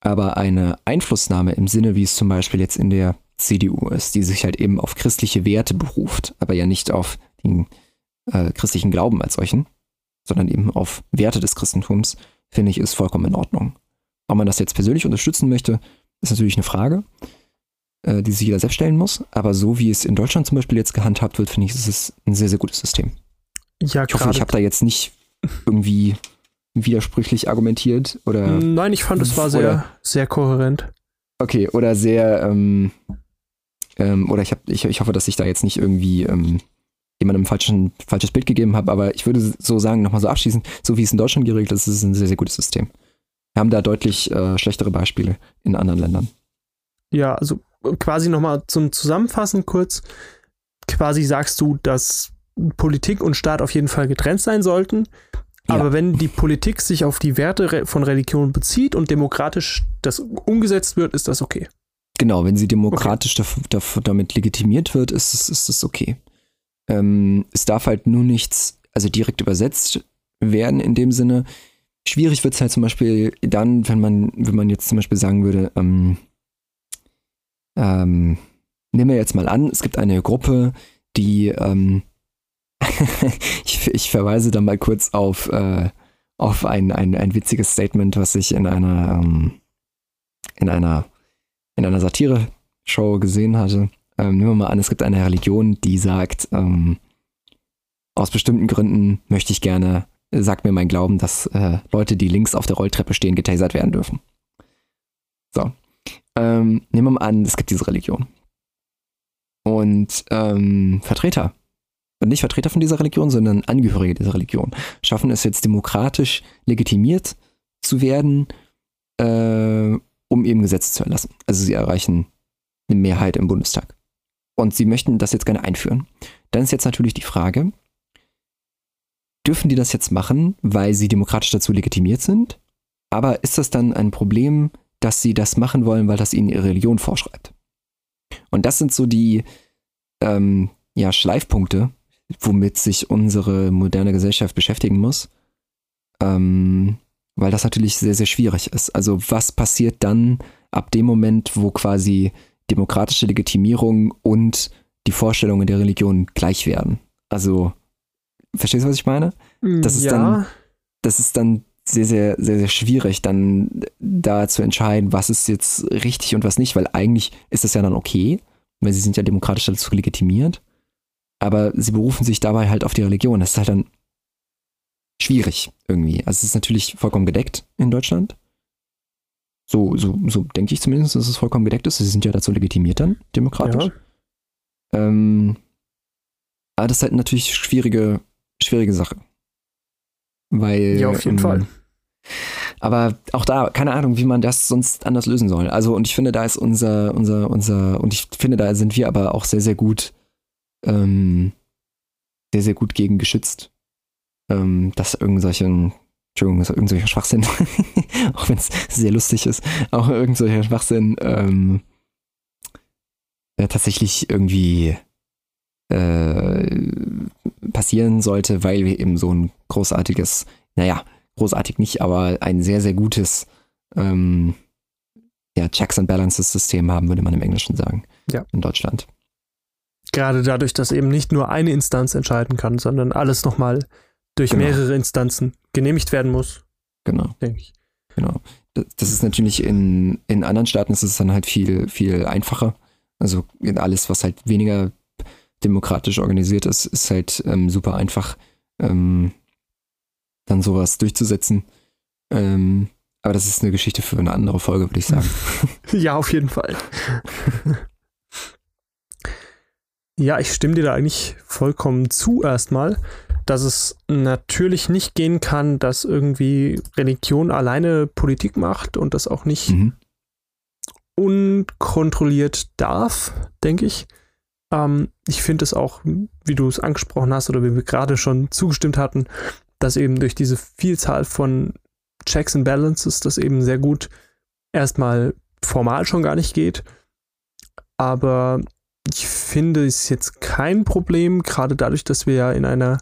Aber eine Einflussnahme im Sinne, wie es zum Beispiel jetzt in der CDU ist, die sich halt eben auf christliche Werte beruft, aber ja nicht auf den äh, christlichen Glauben als solchen, sondern eben auf Werte des Christentums, finde ich, ist vollkommen in Ordnung. Ob man das jetzt persönlich unterstützen möchte, ist natürlich eine Frage, äh, die sich jeder selbst stellen muss. Aber so wie es in Deutschland zum Beispiel jetzt gehandhabt wird, finde ich, ist es ein sehr, sehr gutes System. Ja, ich hoffe, ich habe da jetzt nicht irgendwie widersprüchlich argumentiert oder. Nein, ich fand es war sehr, sehr kohärent. Okay, oder sehr, ähm, ähm, oder ich, hab, ich, ich hoffe, dass ich da jetzt nicht irgendwie ähm, jemandem falschen, falsches Bild gegeben habe, aber ich würde so sagen, nochmal so abschließend, so wie es in Deutschland geregelt ist, ist es ein sehr, sehr gutes System. Wir haben da deutlich äh, schlechtere Beispiele in anderen Ländern. Ja, also quasi nochmal zum Zusammenfassen kurz. Quasi sagst du, dass Politik und Staat auf jeden Fall getrennt sein sollten. Ja. Aber wenn die Politik sich auf die Werte von Religion bezieht und demokratisch das umgesetzt wird, ist das okay. Genau, wenn sie demokratisch okay. dafür, damit legitimiert wird, ist es, ist es okay. Ähm, es darf halt nur nichts, also direkt übersetzt werden in dem Sinne. Schwierig wird es halt zum Beispiel dann, wenn man, wenn man jetzt zum Beispiel sagen würde, ähm, ähm, nehmen wir jetzt mal an, es gibt eine Gruppe, die ähm, ich, ich, verweise da mal kurz auf, äh, auf ein, ein, ein witziges Statement, was ich in einer, ähm, in einer, in einer Satire-Show gesehen hatte. Ähm, nehmen wir mal an, es gibt eine Religion, die sagt, ähm, aus bestimmten Gründen möchte ich gerne, sagt mir mein Glauben, dass äh, Leute, die links auf der Rolltreppe stehen, getasert werden dürfen. So. Ähm, nehmen wir mal an, es gibt diese Religion. und ähm, Vertreter, und nicht Vertreter von dieser Religion, sondern Angehörige dieser Religion, schaffen es jetzt demokratisch legitimiert zu werden, äh, um eben Gesetze zu erlassen. Also sie erreichen eine Mehrheit im Bundestag. Und sie möchten das jetzt gerne einführen. Dann ist jetzt natürlich die Frage, dürfen die das jetzt machen, weil sie demokratisch dazu legitimiert sind? Aber ist das dann ein Problem, dass sie das machen wollen, weil das ihnen ihre Religion vorschreibt? Und das sind so die ähm, ja, Schleifpunkte, womit sich unsere moderne Gesellschaft beschäftigen muss. Ähm, weil das natürlich sehr, sehr schwierig ist. Also was passiert dann ab dem Moment, wo quasi demokratische Legitimierung und die Vorstellungen der Religion gleich werden? Also, verstehst du, was ich meine? Das ist ja. dann, das ist dann sehr, sehr, sehr, sehr schwierig, dann da zu entscheiden, was ist jetzt richtig und was nicht, weil eigentlich ist das ja dann okay, weil sie sind ja demokratisch dazu legitimiert. Aber sie berufen sich dabei halt auf die Religion. Das ist halt dann schwierig irgendwie. Also es ist natürlich vollkommen gedeckt in Deutschland. So, so, so denke ich zumindest, dass es vollkommen gedeckt ist. Sie sind ja dazu legitimiert dann, demokratisch. Ja. Ähm, aber das ist halt natürlich schwierige, schwierige Sache. Weil. Ja, auf jeden ähm, Fall. Aber auch da, keine Ahnung, wie man das sonst anders lösen soll. Also, und ich finde, da ist unser, unser, unser, und ich finde, da sind wir aber auch sehr, sehr gut, ähm, sehr, sehr gut gegen geschützt. Ähm, dass irgendwelchen, Entschuldigung, dass irgendwelcher Schwachsinn, auch wenn es sehr lustig ist, auch irgendwelcher Schwachsinn, ähm, äh, tatsächlich irgendwie äh, passieren sollte, weil wir eben so ein großartiges, naja, großartig nicht, aber ein sehr, sehr gutes ähm, ja, Checks and Balances System haben, würde man im Englischen sagen. Ja. In Deutschland. Gerade dadurch, dass eben nicht nur eine Instanz entscheiden kann, sondern alles nochmal durch Genau. mehrere Instanzen genehmigt werden muss, Genau, denke ich. genau. Das ist natürlich in, in anderen Staaten ist es dann halt viel, viel einfacher. Also alles, was halt weniger demokratisch organisiert ist, ist halt ähm, super einfach, ähm, dann sowas durchzusetzen. Ähm, aber das ist eine Geschichte für eine andere Folge, würde ich sagen. Ja, auf jeden Fall. ja, ich stimme dir da eigentlich vollkommen zu erstmal, dass es natürlich nicht gehen kann, dass irgendwie Religion alleine Politik macht und das auch nicht Mhm. unkontrolliert darf, denke ich. Ähm, ich finde es auch, wie du es angesprochen hast oder wie wir gerade schon zugestimmt hatten, dass eben durch diese Vielzahl von Checks and Balances das eben sehr gut erstmal formal schon gar nicht geht. Aber ich finde es jetzt kein Problem, gerade dadurch, dass wir ja in einer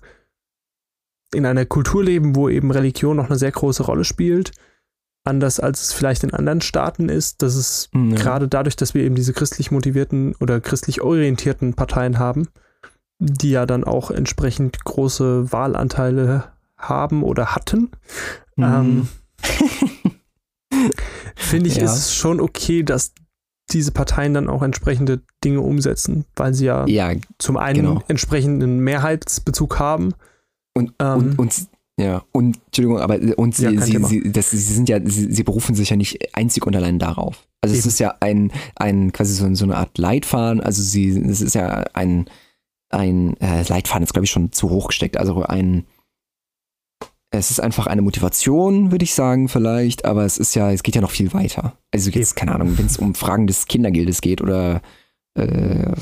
in einer Kultur leben, wo eben Religion noch eine sehr große Rolle spielt, anders als es vielleicht in anderen Staaten ist, dass es Ja. gerade dadurch, dass wir eben diese christlich motivierten oder christlich orientierten Parteien haben, die ja dann auch entsprechend große Wahlanteile haben oder hatten, Mhm. ähm, finde ich, Ja. ist es schon okay, dass diese Parteien dann auch entsprechende Dinge umsetzen, weil sie ja ja, zum einen genau. entsprechenden Mehrheitsbezug haben. Und, Ähm. und, und, ja, und, Entschuldigung, aber, und sie, Ja, sie, sie, das, sie sind ja, sie, sie berufen sich ja nicht einzig und allein darauf. Also es Eben. ist ja ein, ein, quasi so, so eine Art Leitfaden, also sie, es ist ja ein, ein, äh, Leitfaden ist glaube ich schon zu hoch gesteckt, also ein, es ist einfach eine Motivation, würde ich sagen, vielleicht, aber es ist ja, es geht ja noch viel weiter. Also jetzt, keine Ahnung, wenn es um Fragen des Kindergeldes geht oder äh,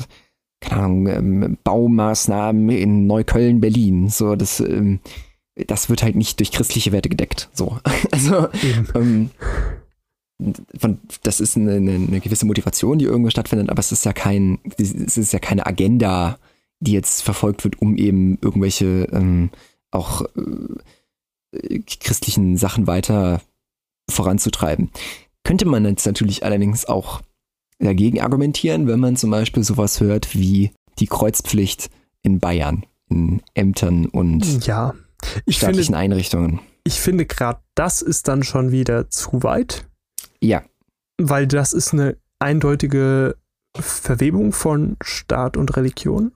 keine Ahnung, ähm, Baumaßnahmen in Neukölln, Berlin. So, das, ähm, das wird halt nicht durch christliche Werte gedeckt. So. Also, ähm, von, das ist eine, eine, eine gewisse Motivation, die irgendwo stattfindet, aber es ist ja kein, es ist ja keine Agenda, die jetzt verfolgt wird, um eben irgendwelche ähm, auch äh, christlichen Sachen weiter voranzutreiben. Könnte man jetzt natürlich allerdings auch dagegen argumentieren, wenn man zum Beispiel sowas hört wie die Kreuzpflicht in Bayern, in Ämtern und Ja. Ich finde, staatlichen Einrichtungen. ich finde gerade das ist dann schon wieder zu weit, Ja, weil das ist eine eindeutige Verwebung von Staat und Religion.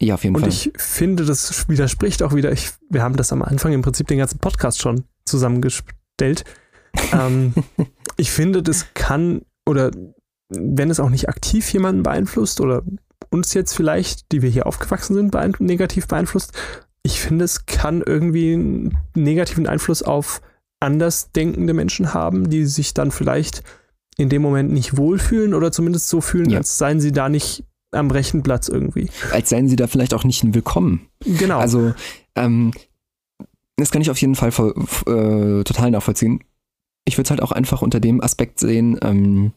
ja, auf jeden Und Fall. ich finde, das widerspricht auch wieder, ich, wir haben das am Anfang im Prinzip den ganzen Podcast schon zusammengestellt. ähm, ich finde, das kann oder wenn es auch nicht aktiv jemanden beeinflusst oder uns jetzt vielleicht, die wir hier aufgewachsen sind, beein negativ beeinflusst. Ich finde, es kann irgendwie einen negativen Einfluss auf andersdenkende Menschen haben, die sich dann vielleicht in dem Moment nicht wohlfühlen oder zumindest so fühlen, ja. als seien sie da nicht am rechten Platz irgendwie. Als seien sie da vielleicht auch nicht willkommen. Genau. Also, ähm, das kann ich auf jeden Fall voll, äh, total nachvollziehen. Ich würde es halt auch einfach unter dem Aspekt sehen, ähm,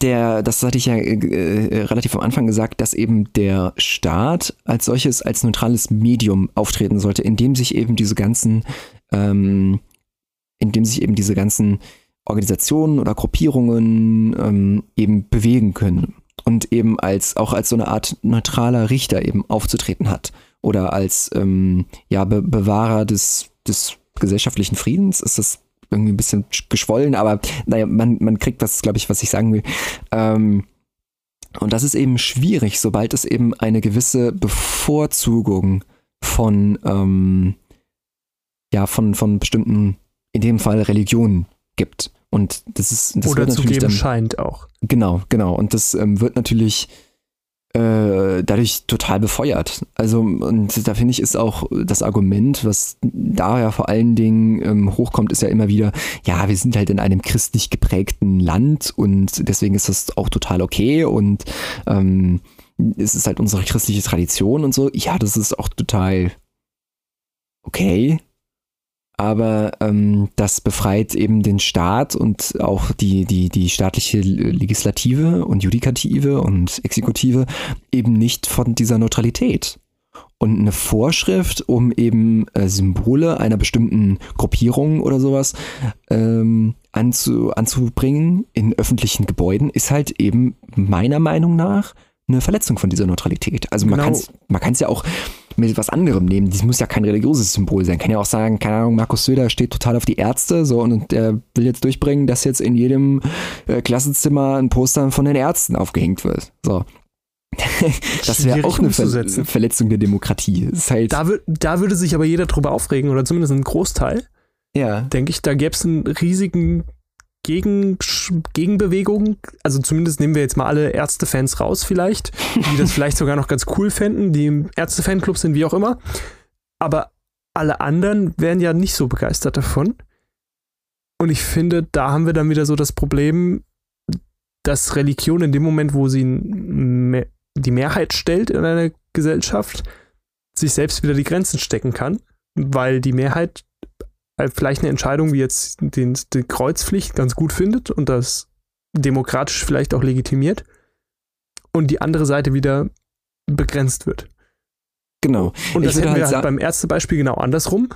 der, das hatte ich ja äh, äh, relativ am Anfang gesagt, dass eben der Staat als solches, als neutrales Medium auftreten sollte, in dem sich eben diese ganzen, ähm, in dem sich eben diese ganzen Organisationen oder Gruppierungen ähm, eben bewegen können und eben als auch als so eine Art neutraler Richter eben aufzutreten hat oder als ähm, ja Be Bewahrer des des gesellschaftlichen Friedens ist das irgendwie ein bisschen geschwollen, aber naja, man, man kriegt was, glaube ich, was ich sagen will. Ähm, und das ist eben schwierig, sobald es eben eine gewisse Bevorzugung von, ähm, ja, von, von bestimmten, in dem Fall Religionen gibt. Und das ist das Oder zu geben dann, scheint auch. Genau, genau. Und das ähm, wird natürlich äh, dadurch total befeuert. Also, und da finde ich, ist auch das Argument, was da ja vor allen Dingen ähm, hochkommt, ist ja immer wieder, ja, wir sind halt in einem christlich geprägten Land und deswegen ist das auch total okay und ähm, es ist halt unsere christliche Tradition und so. Ja, das ist auch total okay aber ähm, das befreit eben den Staat und auch die, die, die staatliche Legislative und Judikative und Exekutive eben nicht von dieser Neutralität. Und eine Vorschrift, um eben äh, Symbole einer bestimmten Gruppierung oder sowas ähm, anzu, anzubringen in öffentlichen Gebäuden, ist halt eben meiner Meinung nach eine Verletzung von dieser Neutralität. Also man genau. kann es ja auch mit was anderem nehmen. Das muss ja kein religiöses Symbol sein. Kann ja auch sagen, keine Ahnung, Markus Söder steht total auf die Ärzte so und er will jetzt durchbringen, dass jetzt in jedem äh, Klassenzimmer ein Poster von den Ärzten aufgehängt wird. So. das wäre auch eine Ver Verletzung der Demokratie. Halt da, da würde sich aber jeder drüber aufregen oder zumindest ein Großteil. Ja. Denke ich, da gäbe es einen riesigen gegen, Gegenbewegung. Also zumindest nehmen wir jetzt mal alle Ärztefans raus vielleicht, die das vielleicht sogar noch ganz cool fänden, die im Ärztefanclub sind, wie auch immer. Aber alle anderen wären ja nicht so begeistert davon. Und ich finde, da haben wir dann wieder so das Problem, dass Religion in dem Moment, wo sie die Mehrheit stellt in einer Gesellschaft, sich selbst wieder die Grenzen stecken kann, weil die Mehrheit vielleicht eine Entscheidung wie jetzt den, die Kreuzpflicht ganz gut findet und das demokratisch vielleicht auch legitimiert und die andere Seite wieder begrenzt wird. Genau. Und das hätten halt wir halt beim Ärztebeispiel genau andersrum,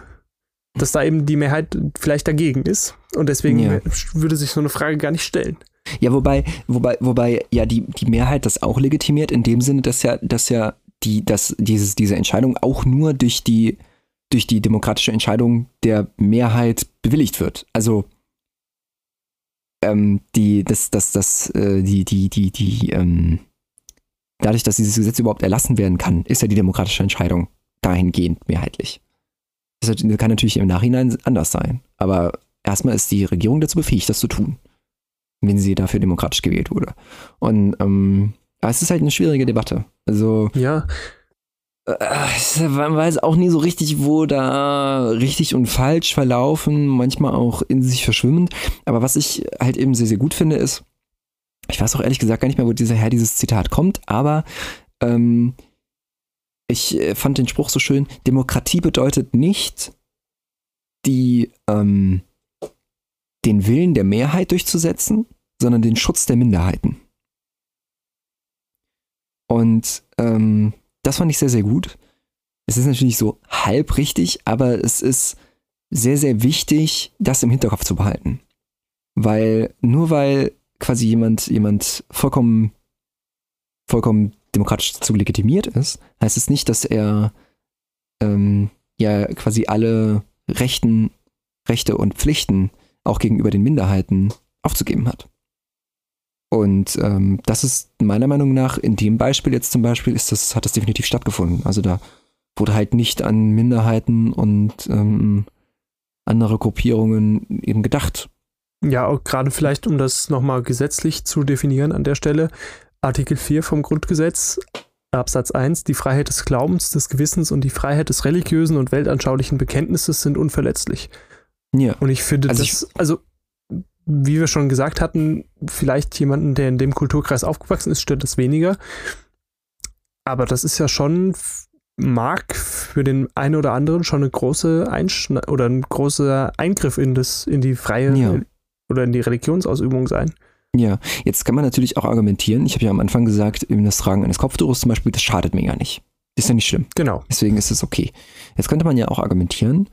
dass da eben die Mehrheit vielleicht dagegen ist und deswegen ja. würde sich so eine Frage gar nicht stellen. Ja, wobei, wobei, wobei ja die, die Mehrheit das auch legitimiert, in dem Sinne, dass ja, dass ja die, dass dieses, diese Entscheidung auch nur durch die durch die demokratische Entscheidung der Mehrheit bewilligt wird. Also ähm, die, das, das, das, äh, die, die, die, die, ähm, dadurch, dass dieses Gesetz überhaupt erlassen werden kann, ist ja die demokratische Entscheidung dahingehend mehrheitlich. Das kann natürlich im Nachhinein anders sein, aber erstmal ist die Regierung dazu befähigt, das zu tun, wenn sie dafür demokratisch gewählt wurde. Und ähm, aber es ist halt eine schwierige Debatte. Also ja, man weiß auch nie so richtig, wo da richtig und falsch verlaufen, manchmal auch in sich verschwimmend. Aber was ich halt eben sehr, sehr gut finde, ist, ich weiß auch ehrlich gesagt gar nicht mehr, wo dieser Herr dieses Zitat kommt, aber ähm, ich äh, fand den Spruch so schön, Demokratie bedeutet nicht, die, ähm, den Willen der Mehrheit durchzusetzen, sondern den Schutz der Minderheiten. Und ähm, das fand ich sehr, sehr gut. Es ist natürlich so halb richtig, aber es ist sehr, sehr wichtig, das im Hinterkopf zu behalten. Weil nur weil quasi jemand, jemand vollkommen, vollkommen demokratisch dazu legitimiert ist, heißt es nicht, dass er ähm, ja quasi alle Rechten, Rechte und Pflichten auch gegenüber den Minderheiten aufzugeben hat. Und ähm, das ist meiner Meinung nach in dem Beispiel jetzt zum Beispiel ist das, hat das definitiv stattgefunden. Also da wurde halt nicht an Minderheiten und ähm, andere Gruppierungen eben gedacht. Ja, auch gerade vielleicht, um das nochmal gesetzlich zu definieren an der Stelle. Artikel 4 vom Grundgesetz, Absatz 1, die Freiheit des Glaubens, des Gewissens und die Freiheit des religiösen und weltanschaulichen Bekenntnisses sind unverletzlich. Ja. Und ich finde also das, ich, also wie wir schon gesagt hatten, vielleicht jemanden, der in dem Kulturkreis aufgewachsen ist, stört das weniger. Aber das ist ja schon, mag für den einen oder anderen schon eine große Einschne oder ein großer Eingriff in das, in die freie ja. oder in die Religionsausübung sein. Ja, jetzt kann man natürlich auch argumentieren. Ich habe ja am Anfang gesagt, eben das Tragen eines Kopftuches zum Beispiel, das schadet mir ja nicht. Ist ja nicht schlimm. Genau. Deswegen ist es okay. Jetzt könnte man ja auch argumentieren,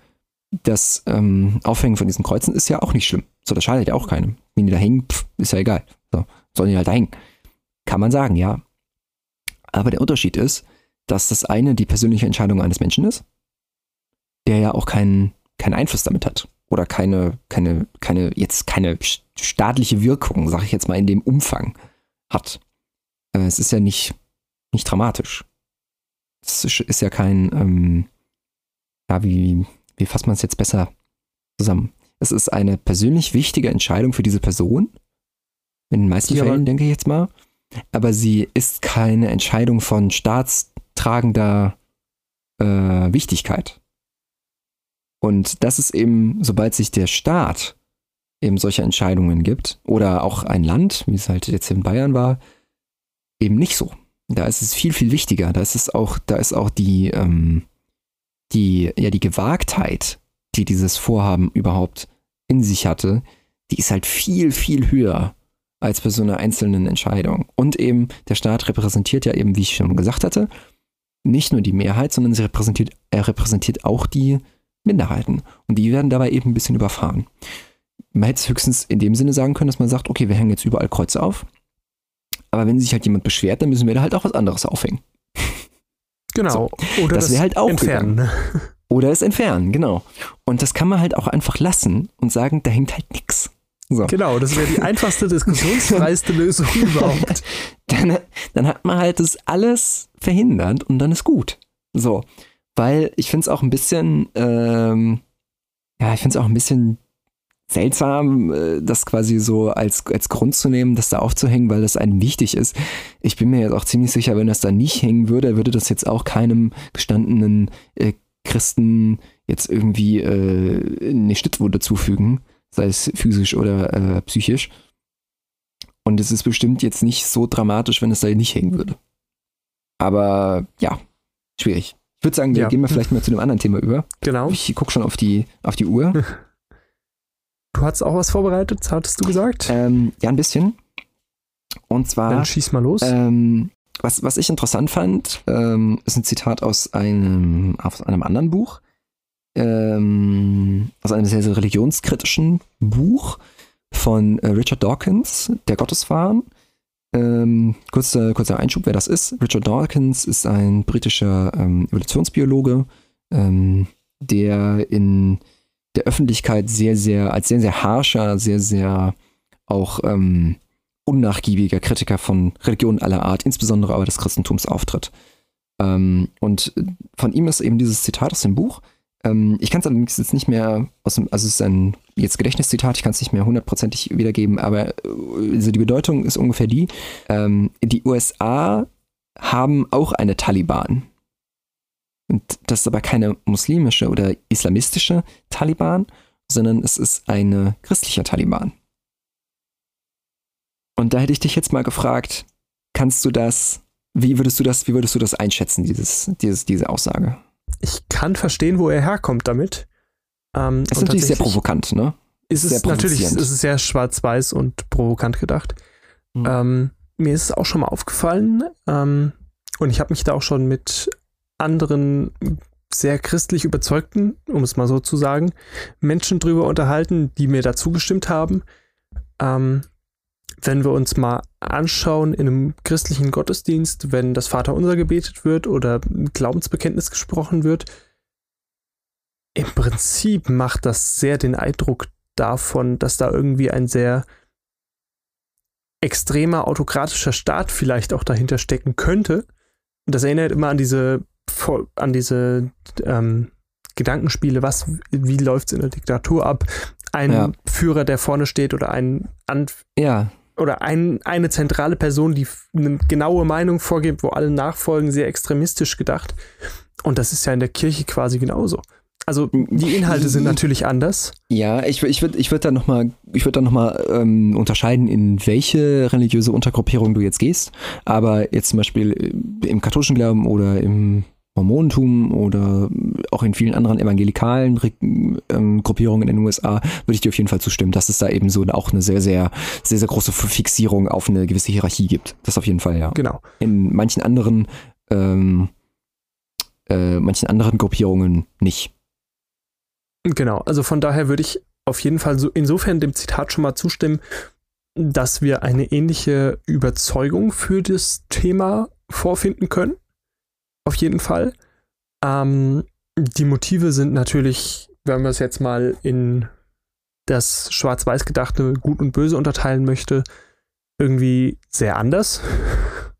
das ähm, Aufhängen von diesen Kreuzen ist ja auch nicht schlimm. So, das schadet ja auch keinem. Wenn die da hängen, pff, ist ja egal. So, sollen die halt da hängen. Kann man sagen, ja. Aber der Unterschied ist, dass das eine die persönliche Entscheidung eines Menschen ist, der ja auch keinen, keinen Einfluss damit hat. Oder keine, keine, keine, jetzt keine staatliche Wirkung, sag ich jetzt mal, in dem Umfang hat. Äh, es ist ja nicht, nicht dramatisch. Es ist ja kein, ähm, ja, wie, wie fasst man es jetzt besser zusammen? Es ist eine persönlich wichtige Entscheidung für diese Person. In den meisten ja, Fällen, denke ich jetzt mal. Aber sie ist keine Entscheidung von staatstragender äh, Wichtigkeit. Und das ist eben, sobald sich der Staat eben solche Entscheidungen gibt, oder auch ein Land, wie es halt jetzt in Bayern war, eben nicht so. Da ist es viel, viel wichtiger. Da ist es auch, da ist auch die, ähm, die, ja, die Gewagtheit, die dieses Vorhaben überhaupt in sich hatte, die ist halt viel, viel höher als bei so einer einzelnen Entscheidung. Und eben der Staat repräsentiert ja eben, wie ich schon gesagt hatte, nicht nur die Mehrheit, sondern sie repräsentiert, er repräsentiert auch die Minderheiten. Und die werden dabei eben ein bisschen überfahren. Man hätte es höchstens in dem Sinne sagen können, dass man sagt, okay, wir hängen jetzt überall Kreuze auf. Aber wenn sich halt jemand beschwert, dann müssen wir da halt auch was anderes aufhängen. Genau. So, Oder das, das halt auch entfernen. Ne? Oder es entfernen, genau. Und das kann man halt auch einfach lassen und sagen, da hängt halt nichts. So. Genau, das wäre die einfachste, diskussionsfreiste Lösung überhaupt. Dann, dann hat man halt das alles verhindert und dann ist gut. So. Weil ich finde es auch ein bisschen, ähm, ja, ich finde es auch ein bisschen seltsam, äh, das quasi so als, als Grund zu nehmen, das da aufzuhängen, weil das einem wichtig ist. Ich bin mir jetzt auch ziemlich sicher, wenn das da nicht hängen würde, würde das jetzt auch keinem gestandenen äh, Christen jetzt irgendwie äh, eine Schnittwunde zufügen, sei es physisch oder äh, psychisch. Und es ist bestimmt jetzt nicht so dramatisch, wenn es da nicht hängen würde. Aber ja, schwierig. Ich würde sagen, wir ja. gehen wir vielleicht mal zu einem anderen Thema über. Genau. Ich gucke schon auf die, auf die Uhr. Du hast auch was vorbereitet, hattest du gesagt? Ähm, ja, ein bisschen. Und zwar. Dann schieß mal los. Ähm, was, was ich interessant fand, ähm, ist ein Zitat aus einem, aus einem anderen Buch. Ähm, aus einem sehr, sehr religionskritischen Buch von äh, Richard Dawkins, Der Gotteswahn. Ähm, kurzer, kurzer Einschub, wer das ist. Richard Dawkins ist ein britischer ähm, Evolutionsbiologe, ähm, der in der Öffentlichkeit sehr, sehr, als sehr, sehr harscher, sehr, sehr auch ähm, unnachgiebiger Kritiker von Religionen aller Art, insbesondere aber des Christentums auftritt. Ähm, und von ihm ist eben dieses Zitat aus dem Buch. Ähm, ich kann es allerdings jetzt nicht mehr aus dem, also es ist ein jetzt Gedächtniszitat, ich kann es nicht mehr hundertprozentig wiedergeben, aber äh, also die Bedeutung ist ungefähr die, ähm, die USA haben auch eine Taliban. Und das ist aber keine muslimische oder islamistische Taliban, sondern es ist eine christliche Taliban. Und da hätte ich dich jetzt mal gefragt, kannst du das, wie würdest du das, wie würdest du das einschätzen, dieses, dieses, diese Aussage? Ich kann verstehen, wo er herkommt damit. Ähm, das ist natürlich sehr provokant, ne? Ist es natürlich, ist es sehr schwarz-weiß und provokant gedacht. Mhm. Ähm, mir ist es auch schon mal aufgefallen ähm, und ich habe mich da auch schon mit anderen sehr christlich überzeugten, um es mal so zu sagen, Menschen drüber unterhalten, die mir dazu gestimmt haben. Ähm, wenn wir uns mal anschauen in einem christlichen Gottesdienst, wenn das Vaterunser gebetet wird oder Glaubensbekenntnis gesprochen wird, im Prinzip macht das sehr den Eindruck davon, dass da irgendwie ein sehr extremer autokratischer Staat vielleicht auch dahinter stecken könnte. Und das erinnert immer an diese an diese ähm, Gedankenspiele, was, wie läuft es in der Diktatur ab? ein ja. Führer, der vorne steht oder ein Anf ja. Oder ein, eine zentrale Person, die eine genaue Meinung vorgibt, wo alle nachfolgen, sehr extremistisch gedacht. Und das ist ja in der Kirche quasi genauso. Also die Inhalte sind natürlich anders. Ja, ich, ich würde ich würd da nochmal würd noch ähm, unterscheiden, in welche religiöse Untergruppierung du jetzt gehst. Aber jetzt zum Beispiel äh, im katholischen Glauben oder im Mormonentum oder auch in vielen anderen evangelikalen ähm, Gruppierungen in den USA würde ich dir auf jeden Fall zustimmen, dass es da eben so auch eine sehr, sehr, sehr, sehr große Fixierung auf eine gewisse Hierarchie gibt. Das auf jeden Fall, ja. Genau. In manchen anderen, ähm, äh, manchen anderen Gruppierungen nicht. Genau, also von daher würde ich auf jeden Fall so insofern dem Zitat schon mal zustimmen, dass wir eine ähnliche Überzeugung für das Thema vorfinden können. Auf jeden Fall. Ähm, die Motive sind natürlich, wenn man es jetzt mal in das schwarz-weiß gedachte Gut und Böse unterteilen möchte, irgendwie sehr anders.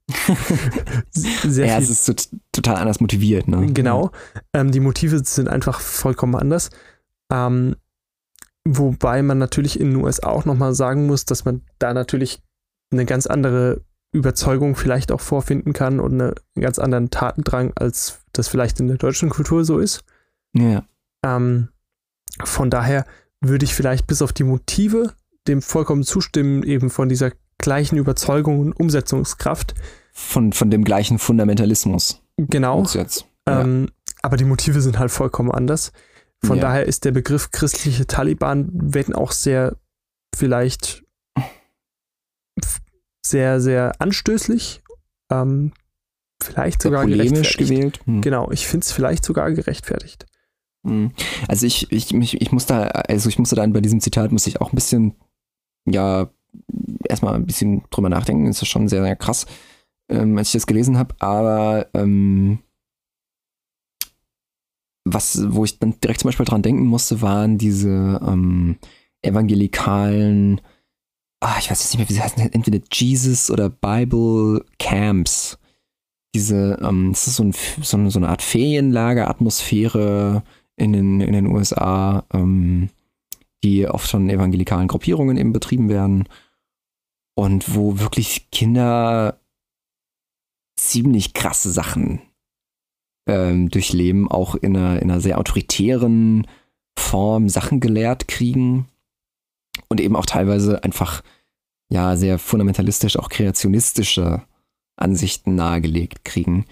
sehr ja, es ist total anders motiviert. Ne? Genau. Ähm, die Motive sind einfach vollkommen anders. Ähm, wobei man natürlich in den USA auch nochmal sagen muss, dass man da natürlich eine ganz andere Überzeugung vielleicht auch vorfinden kann und eine, einen ganz anderen Tatendrang, als das vielleicht in der deutschen Kultur so ist. Ja. Ähm, von daher würde ich vielleicht bis auf die Motive dem vollkommen zustimmen, eben von dieser gleichen Überzeugung und Umsetzungskraft. Von, von dem gleichen Fundamentalismus. Genau. Jetzt. Ähm, aber die Motive sind halt vollkommen anders. Von ja. daher ist der Begriff christliche Taliban werden auch sehr vielleicht sehr, sehr anstößig. Ähm, vielleicht sogar polemisch gewählt. Hm. Genau, ich finde es vielleicht sogar gerechtfertigt. Hm. Also ich, ich, ich, ich muss da, also ich musste dann bei diesem Zitat muss ich auch ein bisschen, ja, erstmal ein bisschen drüber nachdenken. Das ist schon sehr, sehr krass, ähm, als ich das gelesen habe. Aber ähm, was, wo ich dann direkt zum Beispiel dran denken musste, waren diese ähm, evangelikalen, ah, ich weiß jetzt nicht mehr, wie sie heißen, entweder Jesus oder Bible Camps. Diese, ähm, das ist so, ein, so, eine, so eine Art Ferienlager-Atmosphäre in den, in den USA, ähm, die oft von evangelikalen Gruppierungen eben betrieben werden und wo wirklich Kinder ziemlich krasse Sachen ähm, durchleben, auch in einer, in einer sehr autoritären Form Sachen gelehrt kriegen und eben auch teilweise einfach ja sehr fundamentalistisch, auch kreationistische Ansichten nahegelegt kriegen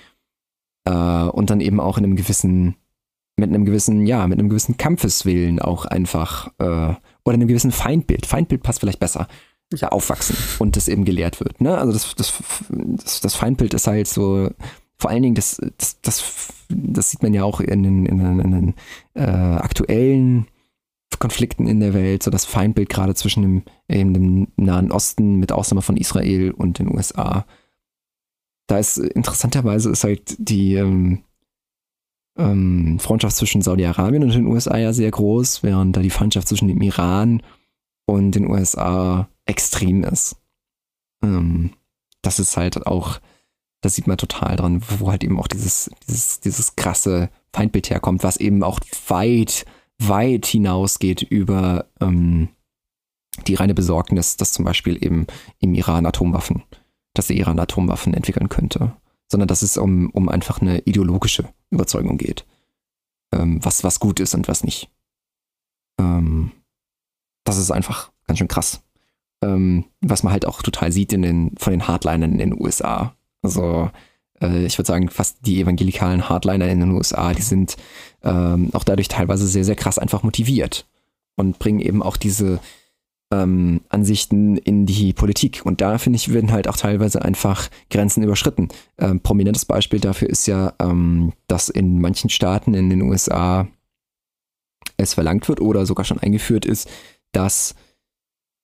äh, und dann eben auch in einem gewissen mit einem gewissen, ja, mit einem gewissen Kampfeswillen auch einfach, äh, oder einem gewissen Feindbild. Feindbild passt vielleicht besser. Ja, aufwachsen und das eben gelehrt wird. Ne? Also das, das, das, das Feindbild ist halt so vor allen Dingen, das, das, das, das sieht man ja auch in den, in den, in den äh, aktuellen Konflikten in der Welt, so das Feindbild gerade zwischen dem, eben dem Nahen Osten mit Ausnahme von Israel und den USA. Da ist interessanterweise ist halt die ähm, ähm, Freundschaft zwischen Saudi-Arabien und den USA ja sehr groß, während da die Feindschaft zwischen dem Iran und den USA extrem ist. Ähm, das ist halt auch das sieht man total dran, wo halt eben auch dieses, dieses, dieses krasse Feindbild herkommt, was eben auch weit, weit hinausgeht über ähm, die reine Besorgnis, dass zum Beispiel eben im Iran Atomwaffen, dass der Iran Atomwaffen entwickeln könnte, sondern dass es um, um einfach eine ideologische Überzeugung geht, ähm, was, was gut ist und was nicht. Ähm, das ist einfach ganz schön krass. Ähm, was man halt auch total sieht in den, von den Hardlinern in den USA. Also äh, ich würde sagen, fast die evangelikalen Hardliner in den USA, die sind ähm, auch dadurch teilweise sehr, sehr krass einfach motiviert und bringen eben auch diese ähm, Ansichten in die Politik. Und da, finde ich, werden halt auch teilweise einfach Grenzen überschritten. Ähm, prominentes Beispiel dafür ist ja, ähm, dass in manchen Staaten in den USA es verlangt wird oder sogar schon eingeführt ist, dass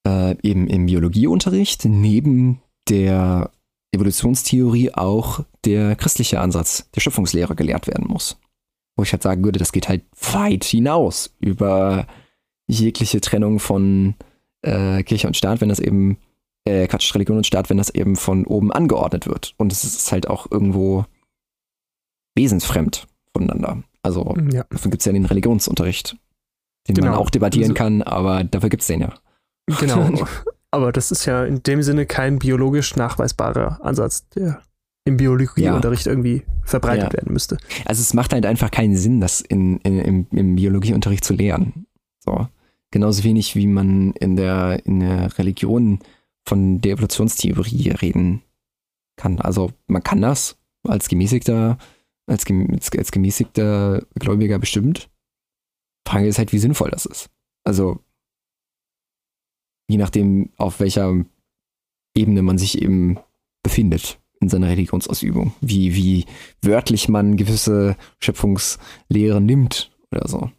äh, eben im Biologieunterricht neben der Evolutionstheorie auch der christliche Ansatz der Schöpfungslehre gelehrt werden muss. Wo ich halt sagen würde, das geht halt weit hinaus über jegliche Trennung von äh, Kirche und Staat, wenn das eben, äh, Quatsch, Religion und Staat, wenn das eben von oben angeordnet wird. Und es ist halt auch irgendwo wesensfremd voneinander. Also ja. dafür gibt es ja den Religionsunterricht, den genau. man auch debattieren also, kann, aber dafür gibt es den ja. Genau. aber das ist ja in dem Sinne kein biologisch nachweisbarer Ansatz, der im Biologieunterricht ja. irgendwie verbreitet ja. werden müsste. Also es macht halt einfach keinen Sinn, das in, in, im, im Biologieunterricht zu lehren. So. Genauso wenig wie man in der, in der Religion von der Evolutionstheorie reden kann. Also man kann das als gemäßigter, als, als gemäßigter Gläubiger bestimmt. Frage ist halt, wie sinnvoll das ist. Also je nachdem, auf welcher Ebene man sich eben befindet in seiner Religionsausübung, wie, wie wörtlich man gewisse Schöpfungslehren nimmt oder so.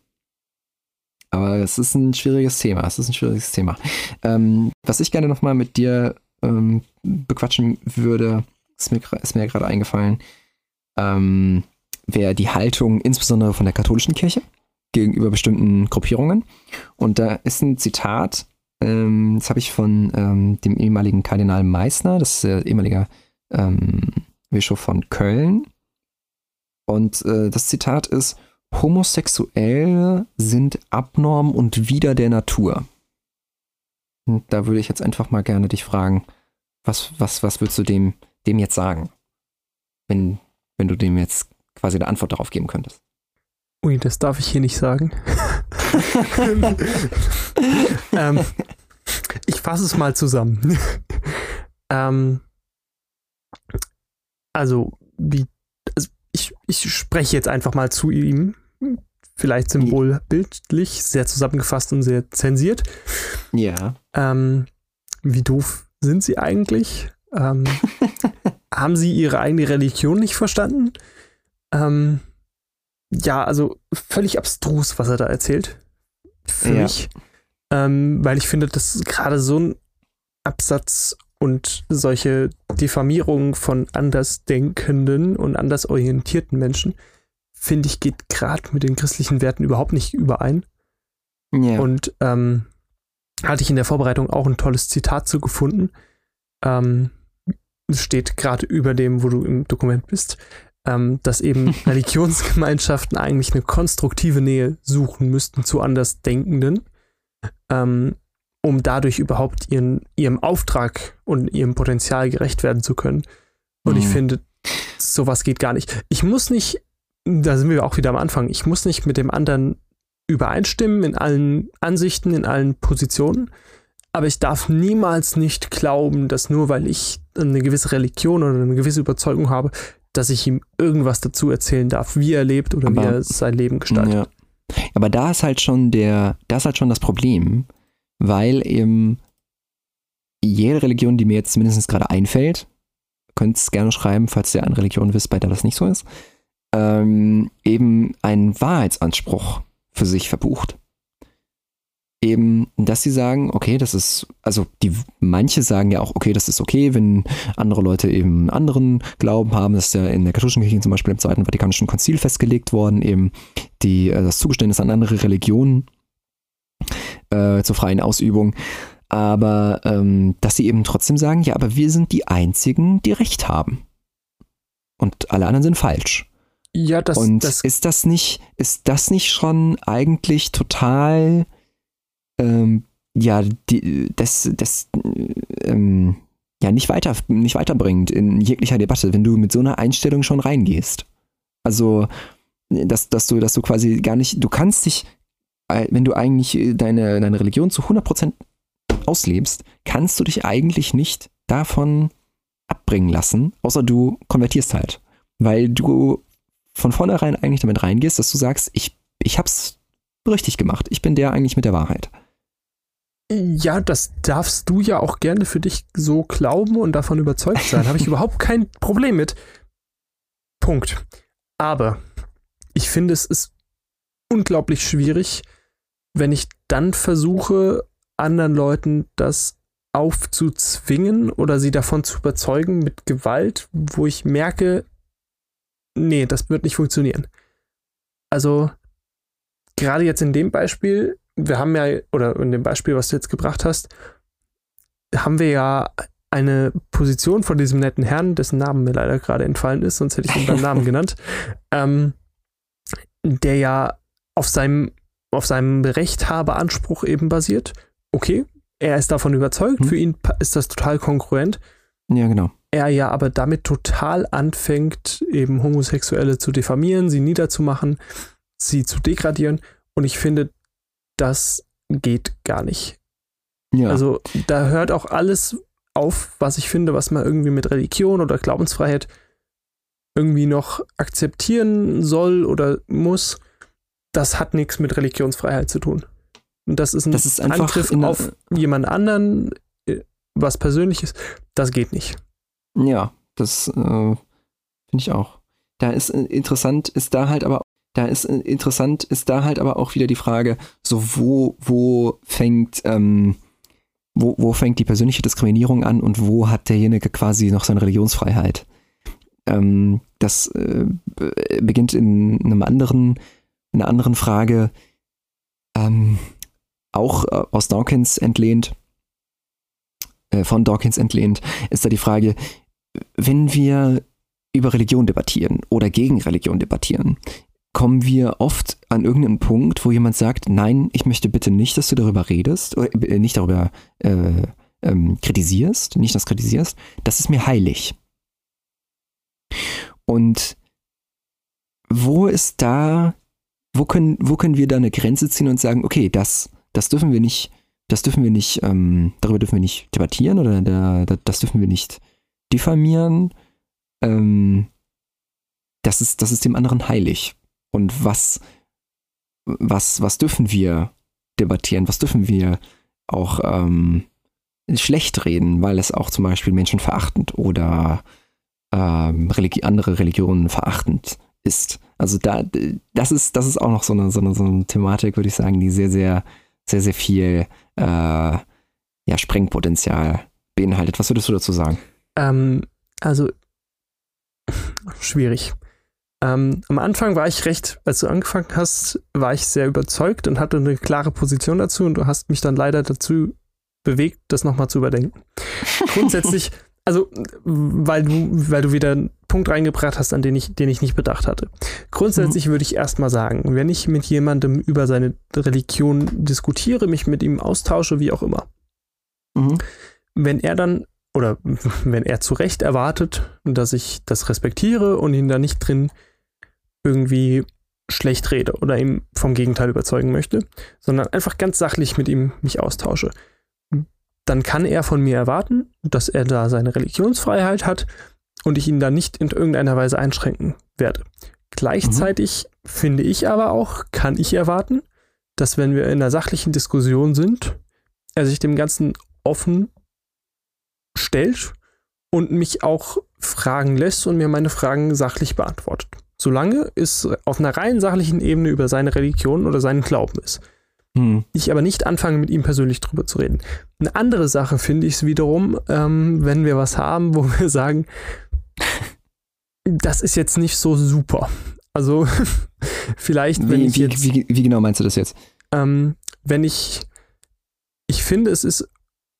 Aber es ist ein schwieriges Thema. Es ist ein schwieriges Thema. Ähm, was ich gerne nochmal mit dir ähm, bequatschen würde, ist mir, ist mir gerade eingefallen, ähm, wäre die Haltung insbesondere von der katholischen Kirche gegenüber bestimmten Gruppierungen. Und da ist ein Zitat, ähm, das habe ich von ähm, dem ehemaligen Kardinal Meissner, das ist der ehemalige ähm, Bischof von Köln. Und äh, das Zitat ist, Homosexuelle sind abnorm und wider der Natur. Und da würde ich jetzt einfach mal gerne dich fragen, was, was, was würdest du dem, dem jetzt sagen? Wenn, wenn du dem jetzt quasi eine Antwort darauf geben könntest. Ui, das darf ich hier nicht sagen. ähm, ich fasse es mal zusammen. ähm, also, wie, also ich, ich spreche jetzt einfach mal zu ihm vielleicht symbolbildlich, sehr zusammengefasst und sehr zensiert. Ja. Ähm, wie doof sind sie eigentlich? Ähm, haben sie ihre eigene Religion nicht verstanden? Ähm, ja, also völlig abstrus, was er da erzählt. Für ja. mich. Ähm, weil ich finde, dass gerade so ein Absatz und solche Diffamierungen von andersdenkenden und andersorientierten Menschen finde ich, geht gerade mit den christlichen Werten überhaupt nicht überein. Ja. Und ähm, hatte ich in der Vorbereitung auch ein tolles Zitat zu gefunden. Ähm, steht gerade über dem, wo du im Dokument bist, ähm, dass eben Religionsgemeinschaften eigentlich eine konstruktive Nähe suchen müssten zu Andersdenkenden, ähm, um dadurch überhaupt ihren, ihrem Auftrag und ihrem Potenzial gerecht werden zu können. Und mhm. ich finde, sowas geht gar nicht. Ich muss nicht da sind wir auch wieder am Anfang. Ich muss nicht mit dem anderen übereinstimmen in allen Ansichten, in allen Positionen. Aber ich darf niemals nicht glauben, dass nur weil ich eine gewisse Religion oder eine gewisse Überzeugung habe, dass ich ihm irgendwas dazu erzählen darf, wie er lebt oder aber, wie er sein Leben gestaltet. Ja. Aber da ist halt schon der, da ist halt schon das Problem, weil eben jede Religion, die mir jetzt zumindest gerade einfällt, könnt es gerne schreiben, falls ihr eine Religion wisst, bei der das nicht so ist, ähm, eben einen Wahrheitsanspruch für sich verbucht. Eben, dass sie sagen, okay, das ist, also die manche sagen ja auch, okay, das ist okay, wenn andere Leute eben einen anderen Glauben haben. Das ist ja in der katholischen Kirche zum Beispiel im Zweiten Vatikanischen Konzil festgelegt worden, eben die, äh, das Zugeständnis an andere Religionen äh, zur freien Ausübung. Aber ähm, dass sie eben trotzdem sagen, ja, aber wir sind die Einzigen, die Recht haben. Und alle anderen sind falsch. Ja, das, und das ist das nicht, ist das nicht schon eigentlich total, ähm, ja, die, das, das, ähm, ja, nicht weiter, nicht weiterbringend in jeglicher Debatte, wenn du mit so einer Einstellung schon reingehst. Also, dass, dass du, dass du quasi gar nicht, du kannst dich, äh, wenn du eigentlich deine, deine Religion zu 100% auslebst, kannst du dich eigentlich nicht davon abbringen lassen, außer du konvertierst halt. Weil du von vornherein eigentlich damit reingehst, dass du sagst, ich, ich hab's richtig gemacht. Ich bin der eigentlich mit der Wahrheit. Ja, das darfst du ja auch gerne für dich so glauben und davon überzeugt sein. Habe ich überhaupt kein Problem mit. Punkt. Aber ich finde, es ist unglaublich schwierig, wenn ich dann versuche, anderen Leuten das aufzuzwingen oder sie davon zu überzeugen mit Gewalt, wo ich merke, nee, das wird nicht funktionieren. Also, gerade jetzt in dem Beispiel, wir haben ja, oder in dem Beispiel, was du jetzt gebracht hast, haben wir ja eine Position von diesem netten Herrn, dessen Namen mir leider gerade entfallen ist, sonst hätte ich ihn beim Namen genannt, ähm, der ja auf seinem auf seinem Rechthaberanspruch eben basiert. Okay, er ist davon überzeugt, hm. für ihn ist das total konkurrent. Ja, genau. Er ja aber damit total anfängt, eben Homosexuelle zu diffamieren, sie niederzumachen, sie zu degradieren. Und ich finde, das geht gar nicht. Ja. Also da hört auch alles auf, was ich finde, was man irgendwie mit Religion oder Glaubensfreiheit irgendwie noch akzeptieren soll oder muss. Das hat nichts mit Religionsfreiheit zu tun. Und das ist ein das ist Angriff auf jemand anderen, äh, was Persönliches. Das geht nicht. Ja, das äh, finde ich auch. Da ist äh, interessant, ist da halt aber da ist äh, interessant, ist da halt aber auch wieder die Frage, so wo, wo fängt, ähm, wo, wo fängt die persönliche Diskriminierung an und wo hat derjenige quasi noch seine Religionsfreiheit? Ähm, das äh, beginnt in einem anderen, in einer anderen Frage, ähm, auch äh, aus Dawkins entlehnt, äh, von Dawkins entlehnt, ist da die Frage, wenn wir über Religion debattieren oder gegen Religion debattieren, kommen wir oft an irgendeinen Punkt, wo jemand sagt, nein, ich möchte bitte nicht, dass du darüber redest, oder äh, nicht darüber äh, ähm, kritisierst, nicht das kritisierst, das ist mir heilig. Und wo ist da, wo können, wo können wir da eine Grenze ziehen und sagen, okay, das, das dürfen wir nicht, das dürfen wir nicht, ähm, darüber dürfen wir nicht debattieren oder da, da, das dürfen wir nicht diffamieren. Ähm, das ist, das ist dem anderen heilig. Und was, was, was dürfen wir debattieren? Was dürfen wir auch ähm, schlecht reden, weil es auch zum Beispiel Menschen verachtend oder ähm, Religi andere Religionen verachtend ist. Also da, das ist, das ist auch noch so eine, so eine, so eine Thematik, würde ich sagen, die sehr, sehr, sehr, sehr viel äh, ja, Sprengpotenzial beinhaltet. Was würdest du dazu sagen? Ähm, also schwierig. Ähm, am Anfang war ich recht, als du angefangen hast, war ich sehr überzeugt und hatte eine klare Position dazu und du hast mich dann leider dazu bewegt, das nochmal zu überdenken. Grundsätzlich, also weil du, weil du wieder einen Punkt reingebracht hast, an den ich, den ich nicht bedacht hatte. Grundsätzlich mhm. würde ich erstmal sagen, wenn ich mit jemandem über seine Religion diskutiere, mich mit ihm austausche, wie auch immer, mhm. wenn er dann oder wenn er zu Recht erwartet, dass ich das respektiere und ihn da nicht drin irgendwie schlecht rede oder ihm vom Gegenteil überzeugen möchte, sondern einfach ganz sachlich mit ihm mich austausche. Dann kann er von mir erwarten, dass er da seine Religionsfreiheit hat und ich ihn da nicht in irgendeiner Weise einschränken werde. Gleichzeitig mhm. finde ich aber auch, kann ich erwarten, dass wenn wir in einer sachlichen Diskussion sind, er sich dem Ganzen offen stellt und mich auch fragen lässt und mir meine Fragen sachlich beantwortet solange es auf einer rein sachlichen Ebene über seine Religion oder seinen Glauben ist. Hm. Ich aber nicht anfange, mit ihm persönlich drüber zu reden. Eine andere Sache finde ich es wiederum, ähm, wenn wir was haben, wo wir sagen, das ist jetzt nicht so super. Also vielleicht, wenn wie, ich jetzt, wie, wie, genau meinst du das jetzt? Ähm, wenn ich, ich finde, es ist,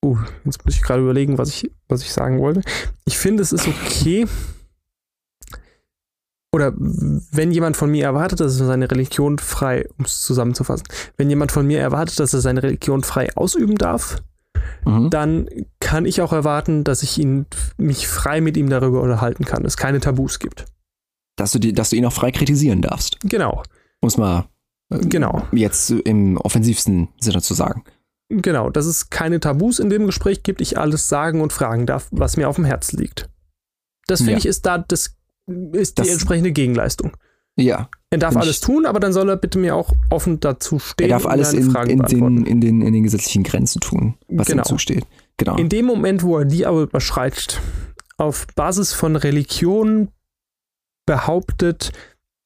oh, jetzt muss ich gerade überlegen, was ich, was ich sagen wollte. Ich finde, es ist okay, oder wenn jemand von mir erwartet, dass er seine Religion frei, um es zusammenzufassen, wenn jemand von mir erwartet, dass er seine Religion frei ausüben darf, mhm. dann kann ich auch erwarten, dass ich ihn, mich frei mit ihm darüber unterhalten kann, es keine Tabus gibt. Dass du, die, dass du ihn auch frei kritisieren darfst. Genau. Muss man äh, genau. jetzt im offensivsten Sinne zu sagen. Genau, dass es keine Tabus in dem Gespräch gibt, ich alles sagen und fragen darf, was mir auf dem Herzen liegt. Das finde ja. ich ist da das ist das, die entsprechende Gegenleistung. Ja. Er darf alles tun, aber dann soll er bitte mir auch offen dazu stehen. Er darf alles in, in, den, in, den, in den gesetzlichen Grenzen tun, was genau. ihm zusteht. Genau. In dem Moment, wo er die aber überschreitet, auf Basis von Religion behauptet,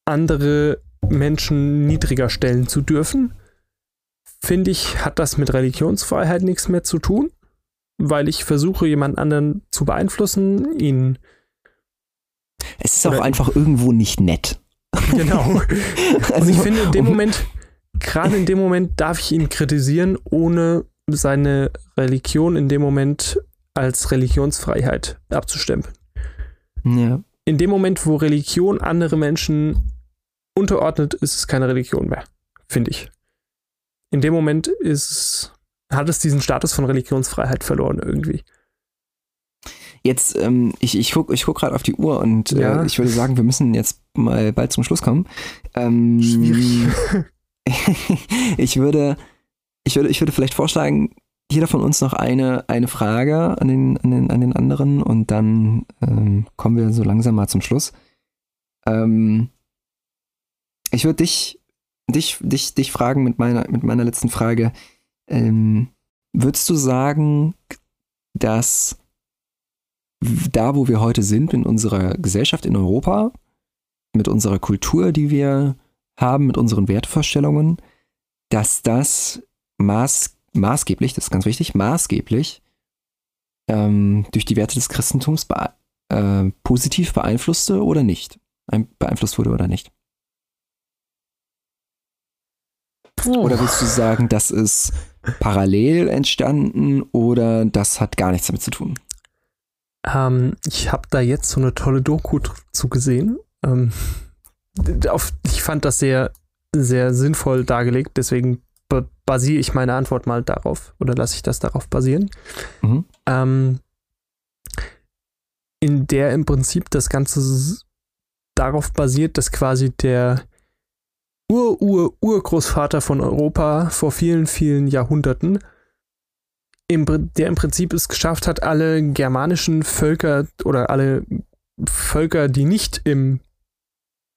andere Menschen niedriger stellen zu dürfen, finde ich, hat das mit Religionsfreiheit nichts mehr zu tun, weil ich versuche, jemand anderen zu beeinflussen, ihn es ist auch einfach irgendwo nicht nett. Genau. also, und ich finde, in dem Moment, gerade in dem Moment darf ich ihn kritisieren, ohne seine Religion in dem Moment als Religionsfreiheit abzustempeln. Ja. In dem Moment, wo Religion andere Menschen unterordnet, ist es keine Religion mehr, finde ich. in dem Moment ist, hat es diesen Status von Religionsfreiheit verloren irgendwie. Jetzt, ähm, ich, ich gucke ich guck gerade auf die Uhr und äh, ja. äh, ich würde sagen, wir müssen jetzt mal bald zum Schluss kommen. Ähm, Schwierig. ich würde, ich würde, ich würde vielleicht vorschlagen, jeder von uns noch eine, eine Frage an den, an, den, an den anderen und dann ähm, kommen wir so langsam mal zum Schluss. Ähm, ich würde dich, dich, dich, dich fragen mit meiner, mit meiner letzten Frage. Ähm, würdest du sagen, dass da, wo wir heute sind, in unserer Gesellschaft in Europa, mit unserer Kultur, die wir haben, mit unseren Wertevorstellungen, dass das maß, maßgeblich, das ist ganz wichtig, maßgeblich ähm, durch die Werte des Christentums bee äh, positiv beeinflusste oder nicht, beeinflusst wurde oder nicht. Oder willst du sagen, das ist parallel entstanden oder das hat gar nichts damit zu tun? Ähm, ich habe da jetzt so eine tolle Doku zu gesehen. Ähm, auf, ich fand das sehr, sehr sinnvoll dargelegt, deswegen basiere ich meine Antwort mal darauf oder lasse ich das darauf basieren. Mhm. Ähm, in der im Prinzip das Ganze darauf basiert, dass quasi der Ur-Ur-Urgroßvater von Europa vor vielen, vielen Jahrhunderten im, der im Prinzip es geschafft hat, alle germanischen Völker oder alle Völker, die nicht im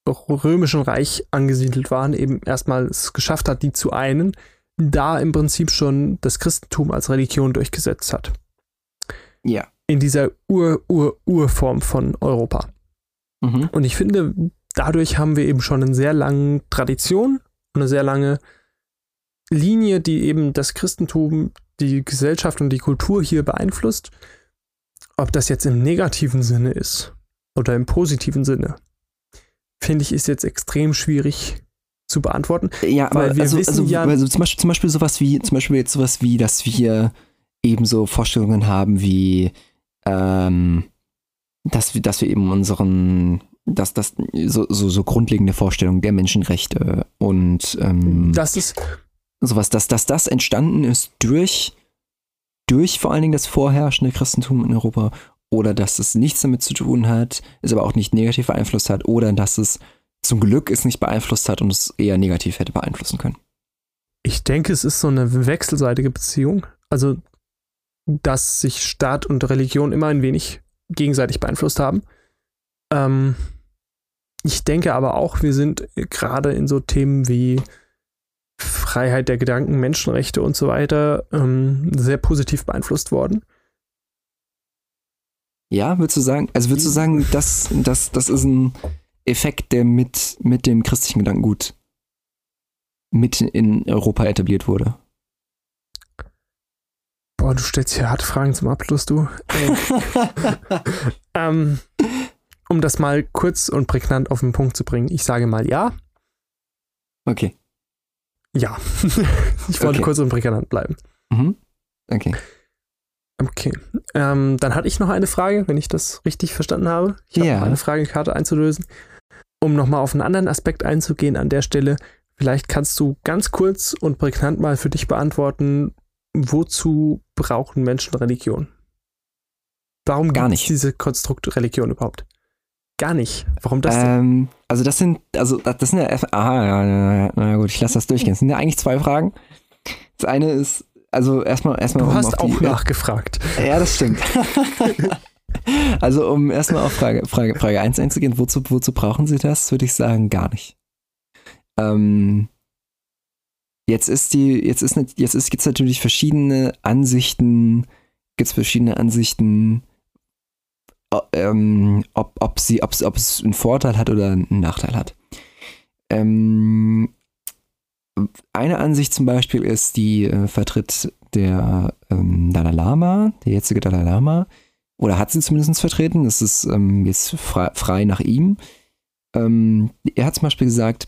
römischen Reich angesiedelt waren, eben erstmal es geschafft hat, die zu einen, da im Prinzip schon das Christentum als Religion durchgesetzt hat. Ja. In dieser Ur-Ur-Urform von Europa. Mhm. Und ich finde, dadurch haben wir eben schon eine sehr lange Tradition, eine sehr lange Linie, die eben das Christentum die Gesellschaft und die Kultur hier beeinflusst. Ob das jetzt im negativen Sinne ist oder im positiven Sinne, finde ich, ist jetzt extrem schwierig zu beantworten. Ja, aber wir also, wissen also, ja, also zum Beispiel, zum Beispiel sowas wie, zum Beispiel jetzt sowas wie, dass wir eben so Vorstellungen haben wie, ähm, dass wir, dass wir eben unseren, dass das so, so, so grundlegende Vorstellungen der Menschenrechte und ähm, das ist sowas, dass, dass das entstanden ist durch, durch vor allen Dingen das vorherrschende Christentum in Europa oder dass es nichts damit zu tun hat, es aber auch nicht negativ beeinflusst hat oder dass es zum Glück es nicht beeinflusst hat und es eher negativ hätte beeinflussen können. Ich denke, es ist so eine wechselseitige Beziehung. Also, dass sich Staat und Religion immer ein wenig gegenseitig beeinflusst haben. Ähm, ich denke aber auch, wir sind gerade in so Themen wie Freiheit der Gedanken, Menschenrechte und so weiter ähm, sehr positiv beeinflusst worden. Ja, würdest du sagen, also würdest du sagen, das, das, das ist ein Effekt, der mit, mit dem christlichen Gedankengut mit in Europa etabliert wurde? Boah, du stellst hier harte Fragen zum Abschluss, du. ähm, um das mal kurz und prägnant auf den Punkt zu bringen, ich sage mal ja. Okay. Ja. ich wollte okay. kurz und prägnant bleiben. Mhm. Okay. Okay. Ähm, dann hatte ich noch eine Frage, wenn ich das richtig verstanden habe. Ich habe ja. eine Fragekarte einzulösen. Um nochmal auf einen anderen Aspekt einzugehen an der Stelle, vielleicht kannst du ganz kurz und prägnant mal für dich beantworten, wozu brauchen Menschen Religion? Warum Gar nicht diese Konstrukt Religion überhaupt? Gar nicht. Warum das ähm, Also das sind, also das sind ja, aha, ja, ja, na gut, ich lasse das durchgehen. Das sind ja eigentlich zwei Fragen. Das eine ist, also erstmal, erstmal. Du um hast auch die, nachgefragt. Ja, das stimmt. also um erstmal auf Frage, Frage, Frage 1 einzugehen, wozu, wozu brauchen Sie das, würde ich sagen, gar nicht. Ähm, jetzt ist die, jetzt ist, jetzt ist, gibt's natürlich verschiedene Ansichten, gibt es verschiedene Ansichten, ähm, ob, ob, sie, ob, ob es einen Vorteil hat oder einen Nachteil hat. Ähm, eine Ansicht zum Beispiel ist, die äh, vertritt der ähm, Dalai Lama, der jetzige Dalai Lama, oder hat sie zumindest vertreten, das ist ähm, jetzt frei, frei, nach ihm. Ähm, er hat zum Beispiel gesagt,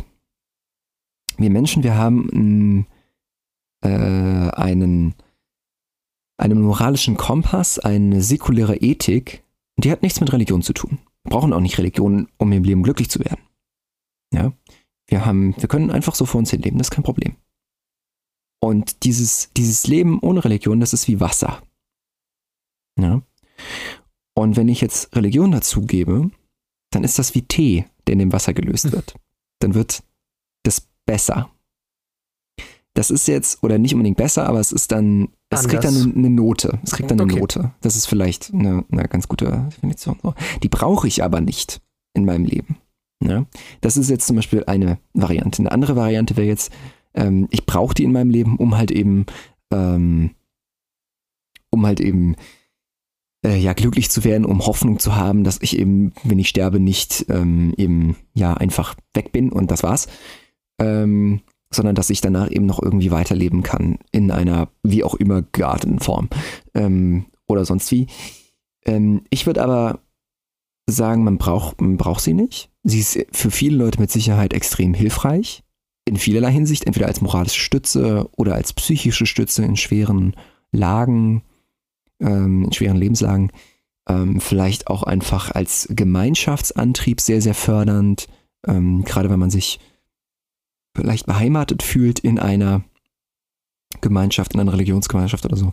wir Menschen, wir haben äh, einen, einen moralischen Kompass, eine säkuläre Ethik, die hat nichts mit Religion zu tun. Wir brauchen auch nicht Religion, um im Leben glücklich zu werden. Ja. Wir haben, wir können einfach so vor uns hin leben, das ist kein Problem. Und dieses, dieses Leben ohne Religion, das ist wie Wasser. Ja? Und wenn ich jetzt Religion dazugebe, dann ist das wie Tee, der in dem Wasser gelöst hm. wird. Dann wird das besser. Das ist jetzt, oder nicht unbedingt besser, aber es ist dann, es Anders. kriegt dann eine Note. Es kriegt dann eine okay. Note. Das ist vielleicht eine, eine ganz gute Definition. Die brauche ich aber nicht in meinem Leben. Ja? Das ist jetzt zum Beispiel eine Variante. Eine andere Variante wäre jetzt, ähm, ich brauche die in meinem Leben, um halt eben, ähm, um halt eben äh, ja glücklich zu werden, um Hoffnung zu haben, dass ich eben, wenn ich sterbe, nicht ähm, eben ja einfach weg bin und das war's, ähm, sondern dass ich danach eben noch irgendwie weiterleben kann in einer wie auch immer gearteten Form ähm, oder sonst wie. Ähm, ich würde aber sagen, man braucht, man braucht sie nicht. Sie ist für viele Leute mit Sicherheit extrem hilfreich. In vielerlei Hinsicht, entweder als moralische Stütze oder als psychische Stütze in schweren Lagen, ähm, in schweren Lebenslagen. Ähm, vielleicht auch einfach als Gemeinschaftsantrieb sehr, sehr fördernd. Ähm, gerade wenn man sich vielleicht beheimatet fühlt in einer Gemeinschaft, in einer Religionsgemeinschaft oder so.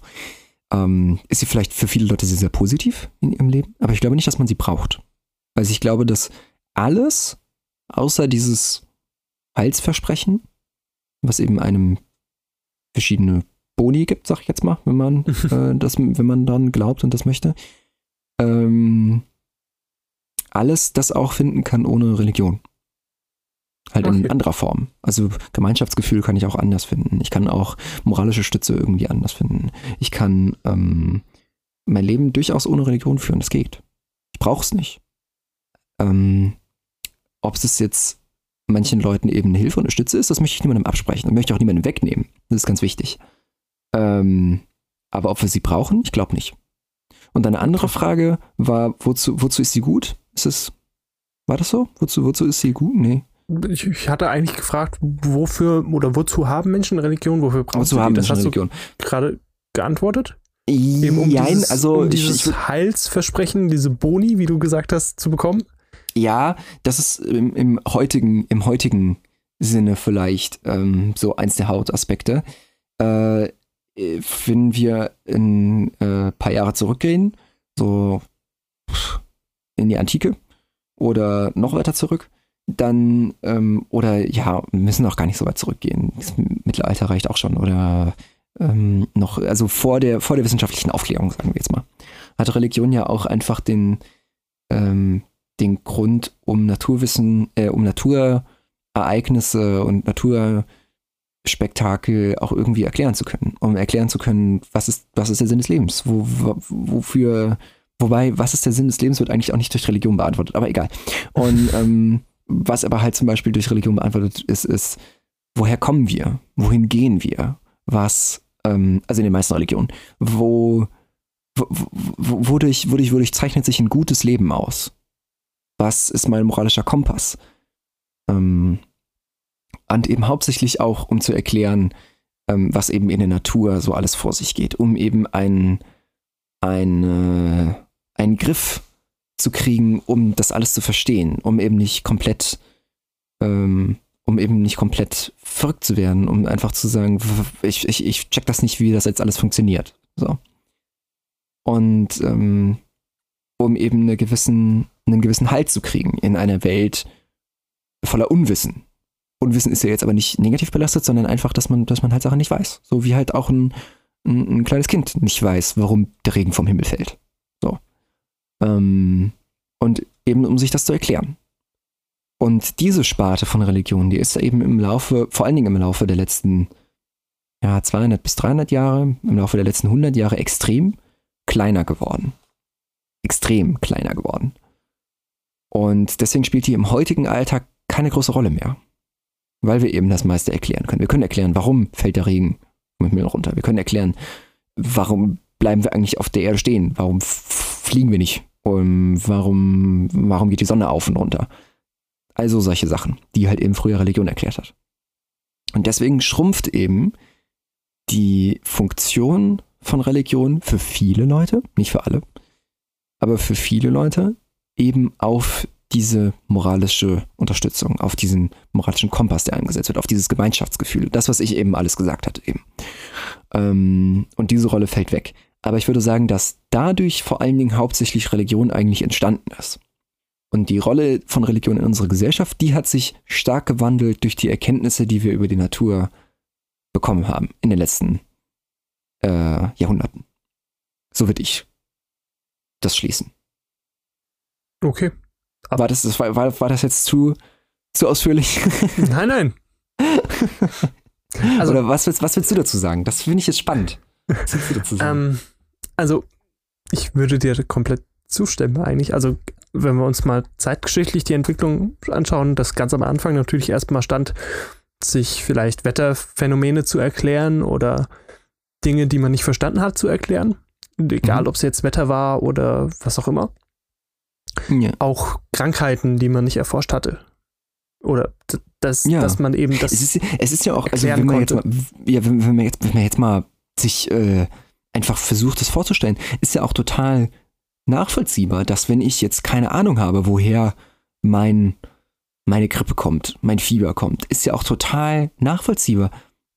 Ähm, ist sie vielleicht für viele Leute sehr, sehr positiv in ihrem Leben. Aber ich glaube nicht, dass man sie braucht. Also ich glaube, dass alles, außer dieses Heilsversprechen, was eben einem verschiedene Boni gibt, sag ich jetzt mal, wenn man äh, das, wenn man dann glaubt und das möchte. Ähm, alles das auch finden kann ohne Religion. Halt okay. in anderer Form. Also Gemeinschaftsgefühl kann ich auch anders finden. Ich kann auch moralische Stütze irgendwie anders finden. Ich kann ähm, mein Leben durchaus ohne Religion führen. Das geht. Ich brauche es nicht. Ähm, ob es jetzt manchen Leuten eben eine Hilfe und eine Stütze ist, das möchte ich niemandem absprechen und möchte auch niemandem wegnehmen. Das ist ganz wichtig. Ähm, aber ob wir sie brauchen, ich glaube nicht. Und eine andere Frage war, wozu, wozu ist sie gut? Ist es, war das so? Wozu, wozu ist sie gut? Nee. Ich, ich hatte eigentlich gefragt, wofür oder wozu haben Menschen Religion? Wofür brauchen wozu sie haben die? Das hast Religion? gerade geantwortet? Eben um dieses, also um dieses ich, ich, Heilsversprechen, diese Boni, wie du gesagt hast, zu bekommen? Ja, das ist im, im heutigen, im heutigen Sinne vielleicht ähm, so eins der Hauptaspekte. Äh, wenn wir ein äh, paar Jahre zurückgehen, so in die Antike oder noch weiter zurück, dann, ähm, oder ja, müssen auch gar nicht so weit zurückgehen. Das Mittelalter reicht auch schon. Oder ähm, noch, also vor der, vor der wissenschaftlichen Aufklärung, sagen wir jetzt mal, hat Religion ja auch einfach den, ähm, den Grund, um Naturwissen, äh, um Naturereignisse und Naturspektakel auch irgendwie erklären zu können. Um erklären zu können, was ist, was ist der Sinn des Lebens? Wo, wo, wofür, wobei, was ist der Sinn des Lebens, wird eigentlich auch nicht durch Religion beantwortet, aber egal. Und ähm, was aber halt zum Beispiel durch Religion beantwortet ist, ist, woher kommen wir? Wohin gehen wir? Was, ähm, also in den meisten Religionen, wo, wodurch, wodurch, wodurch zeichnet sich ein gutes Leben aus? was ist mein moralischer Kompass? Ähm, und eben hauptsächlich auch, um zu erklären, ähm, was eben in der Natur so alles vor sich geht, um eben einen, ein, einen Griff zu kriegen, um das alles zu verstehen, um eben nicht komplett, ähm, um eben nicht komplett verrückt zu werden, um einfach zu sagen, ich, ich, ich check das nicht, wie das jetzt alles funktioniert. So. Und ähm, um eben eine gewissen, einen gewissen Halt zu kriegen in einer Welt voller Unwissen. Unwissen ist ja jetzt aber nicht negativ belastet, sondern einfach, dass man, dass man halt Sachen nicht weiß. So wie halt auch ein, ein, ein kleines Kind nicht weiß, warum der Regen vom Himmel fällt. Ähm, und eben, um sich das zu erklären. Und diese Sparte von Religion, die ist eben im Laufe, vor allen Dingen im Laufe der letzten ja, 200 bis 300 Jahre, im Laufe der letzten 100 Jahre extrem kleiner geworden extrem kleiner geworden. Und deswegen spielt die im heutigen Alltag keine große Rolle mehr. Weil wir eben das meiste erklären können. Wir können erklären, warum fällt der Regen mit mir runter. Wir können erklären, warum bleiben wir eigentlich auf der Erde stehen? Warum fliegen wir nicht? Um, warum, warum geht die Sonne auf und runter? Also solche Sachen, die halt eben früher Religion erklärt hat. Und deswegen schrumpft eben die Funktion von Religion für viele Leute, nicht für alle, aber für viele Leute eben auf diese moralische Unterstützung, auf diesen moralischen Kompass, der eingesetzt wird, auf dieses Gemeinschaftsgefühl. Das, was ich eben alles gesagt hatte eben. Ähm, und diese Rolle fällt weg. Aber ich würde sagen, dass dadurch vor allen Dingen hauptsächlich Religion eigentlich entstanden ist. Und die Rolle von Religion in unserer Gesellschaft, die hat sich stark gewandelt durch die Erkenntnisse, die wir über die Natur bekommen haben in den letzten äh, Jahrhunderten. So würde ich das schließen. Okay. Aber war das, das war, war, war das jetzt zu, zu ausführlich? Nein, nein. also, Oder was willst, was willst du dazu sagen? Das finde ich jetzt spannend. Willst du dazu sagen? Ähm, also, ich würde dir komplett zustimmen eigentlich. Also, wenn wir uns mal zeitgeschichtlich die Entwicklung anschauen, das ganz am Anfang natürlich erstmal stand, sich vielleicht Wetterphänomene zu erklären oder Dinge, die man nicht verstanden hat, zu erklären. Egal, mhm. ob es jetzt Wetter war oder was auch immer. Ja. Auch Krankheiten, die man nicht erforscht hatte. Oder das, ja. dass man eben das. Es ist, es ist ja auch, also wenn man, jetzt mal, ja, wenn, wenn, man jetzt, wenn man jetzt mal sich äh, einfach versucht, das vorzustellen, ist ja auch total nachvollziehbar, dass wenn ich jetzt keine Ahnung habe, woher mein, meine Grippe kommt, mein Fieber kommt, ist ja auch total nachvollziehbar,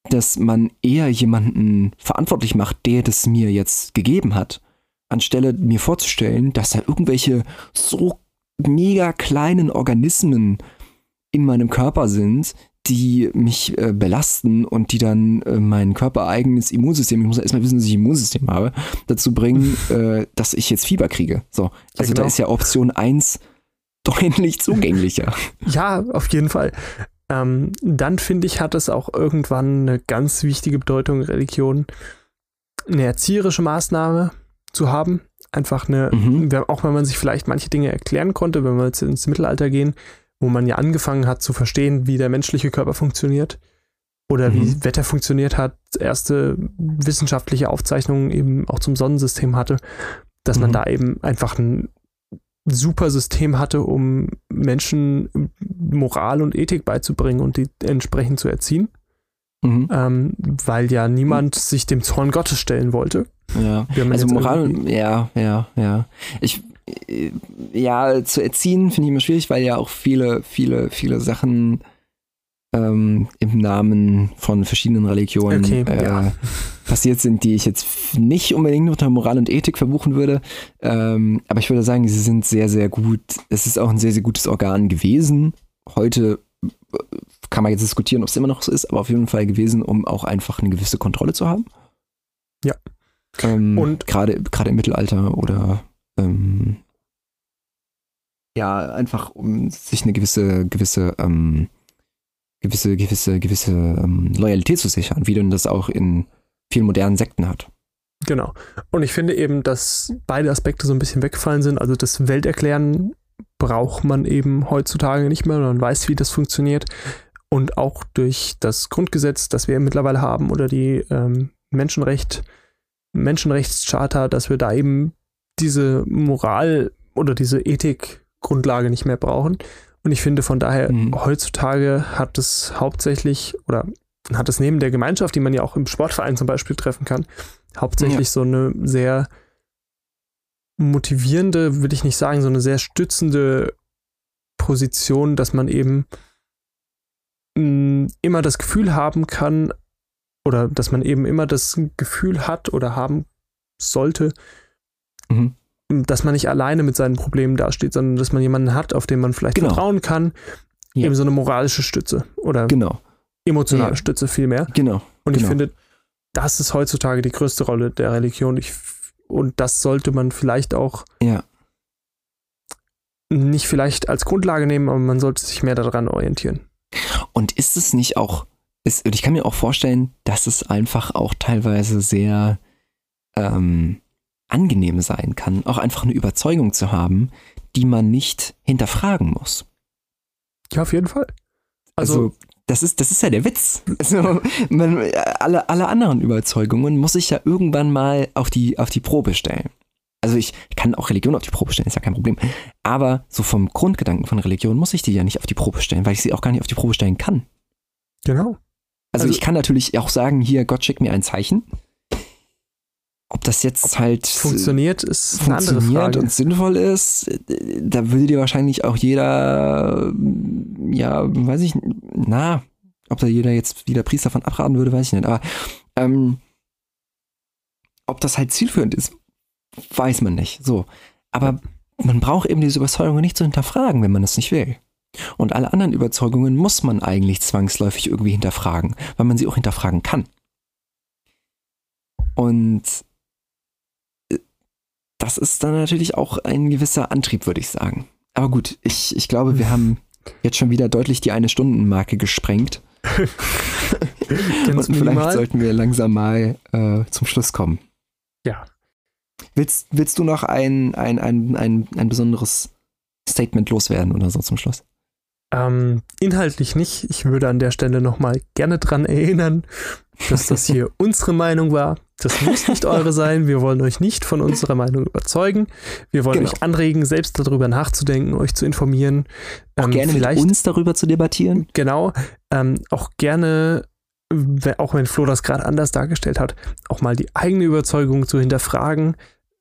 dass man eher jemanden verantwortlich macht, der das mir jetzt gegeben hat, anstelle mir vorzustellen, dass da irgendwelche so mega kleinen Organismen in meinem Körper sind, die mich äh, belasten und die dann äh, mein körpereigenes Immunsystem, ich muss erstmal wissen, dass ich ein Immunsystem habe, dazu bringen, äh, dass ich jetzt Fieber kriege. So, also ja, genau. da ist ja Option 1 deutlich zugänglicher. Ja, auf jeden Fall. Ähm, dann finde ich, hat es auch irgendwann eine ganz wichtige Bedeutung, Religion, eine erzieherische Maßnahme zu haben. Einfach eine, mhm. auch wenn man sich vielleicht manche Dinge erklären konnte, wenn wir jetzt ins Mittelalter gehen, wo man ja angefangen hat zu verstehen, wie der menschliche Körper funktioniert oder mhm. wie Wetter funktioniert hat, erste wissenschaftliche Aufzeichnungen eben auch zum Sonnensystem hatte, dass mhm. man da eben einfach ein super System hatte, um Menschen Moral und Ethik beizubringen und die entsprechend zu erziehen. Mhm. Ähm, weil ja niemand mhm. sich dem Zorn Gottes stellen wollte. Ja, also Moral, ja, ja, ja. Ich, ja, zu erziehen finde ich immer schwierig, weil ja auch viele, viele, viele Sachen ähm, im Namen von verschiedenen Religionen okay, äh, ja. passiert sind, die ich jetzt nicht unbedingt unter Moral und Ethik verbuchen würde. Ähm, aber ich würde sagen, sie sind sehr, sehr gut. Es ist auch ein sehr, sehr gutes Organ gewesen. Heute äh, kann man jetzt diskutieren, ob es immer noch so ist, aber auf jeden Fall gewesen, um auch einfach eine gewisse Kontrolle zu haben. Ja. Ähm, und gerade gerade im Mittelalter oder ähm, ja, einfach um sich eine gewisse, gewisse, ähm, gewisse, gewisse, gewisse ähm, Loyalität zu sichern, wie denn das auch in vielen modernen Sekten hat. Genau. Und ich finde eben, dass beide Aspekte so ein bisschen weggefallen sind. Also das Welterklären braucht man eben heutzutage nicht mehr. Man weiß, wie das funktioniert. Und auch durch das Grundgesetz, das wir mittlerweile haben, oder die ähm, Menschenrecht, Menschenrechtscharta, dass wir da eben diese Moral oder diese Ethikgrundlage nicht mehr brauchen. Und ich finde von daher, mhm. heutzutage hat es hauptsächlich oder hat es neben der Gemeinschaft, die man ja auch im Sportverein zum Beispiel treffen kann, hauptsächlich ja. so eine sehr motivierende, würde ich nicht sagen, so eine sehr stützende Position, dass man eben mh, mm, immer das Gefühl haben kann, oder dass man eben immer das Gefühl hat oder haben sollte, mhm. dass man nicht alleine mit seinen Problemen dasteht, sondern dass man jemanden hat, auf den man vielleicht genau. vertrauen kann. Ja. Eben so eine moralische Stütze oder genau. emotionale ja. Stütze vielmehr. Genau. Und genau. ich finde, das ist heutzutage die größte Rolle der Religion. Ich, und das sollte man vielleicht auch ja. nicht vielleicht als Grundlage nehmen, aber man sollte sich mehr daran orientieren. Und ist es nicht auch, ist, ich kann mir auch vorstellen, dass es einfach auch teilweise sehr ähm, angenehm sein kann, auch einfach eine Überzeugung zu haben, die man nicht hinterfragen muss. Ja, auf jeden Fall. Also, also das ist, das ist ja der Witz. Also, man, alle, alle anderen Überzeugungen muss ich ja irgendwann mal auf die, auf die Probe stellen. Also ich kann auch Religion auf die Probe stellen, ist ja kein Problem. Aber so vom Grundgedanken von Religion muss ich die ja nicht auf die Probe stellen, weil ich sie auch gar nicht auf die Probe stellen kann. Genau. Also, also ich kann natürlich auch sagen, hier, Gott schickt mir ein Zeichen. Ob das jetzt halt funktioniert, ist Frage. und sinnvoll ist, da würde dir wahrscheinlich auch jeder, ja, weiß ich, na, ob da jeder jetzt wieder Priester von abraten würde, weiß ich nicht. Aber ähm, ob das halt zielführend ist, weiß man nicht. So. Aber man braucht eben diese Überzeugungen nicht zu hinterfragen, wenn man es nicht will. Und alle anderen Überzeugungen muss man eigentlich zwangsläufig irgendwie hinterfragen, weil man sie auch hinterfragen kann. Und äh, das ist dann natürlich auch ein gewisser Antrieb, würde ich sagen. Aber gut, ich, ich glaube, wir haben jetzt schon wieder deutlich die eine Stunden Marke gesprengt. Und vielleicht sollten wir langsam mal äh, zum Schluss kommen. Ja. Willst, willst du noch ein, ein, ein, ein, ein besonderes Statement loswerden oder so zum Schluss? Ähm, inhaltlich nicht. Ich würde an der Stelle nochmal gerne dran erinnern, dass das hier unsere Meinung war. Das muss nicht eure sein. Wir wollen euch nicht von unserer Meinung überzeugen. Wir wollen genau. euch anregen, selbst darüber nachzudenken, euch zu informieren. Auch ähm, gerne vielleicht, mit uns darüber zu debattieren. Genau. Ähm, auch gerne, auch wenn Flo das gerade anders dargestellt hat, auch mal die eigene Überzeugung zu hinterfragen,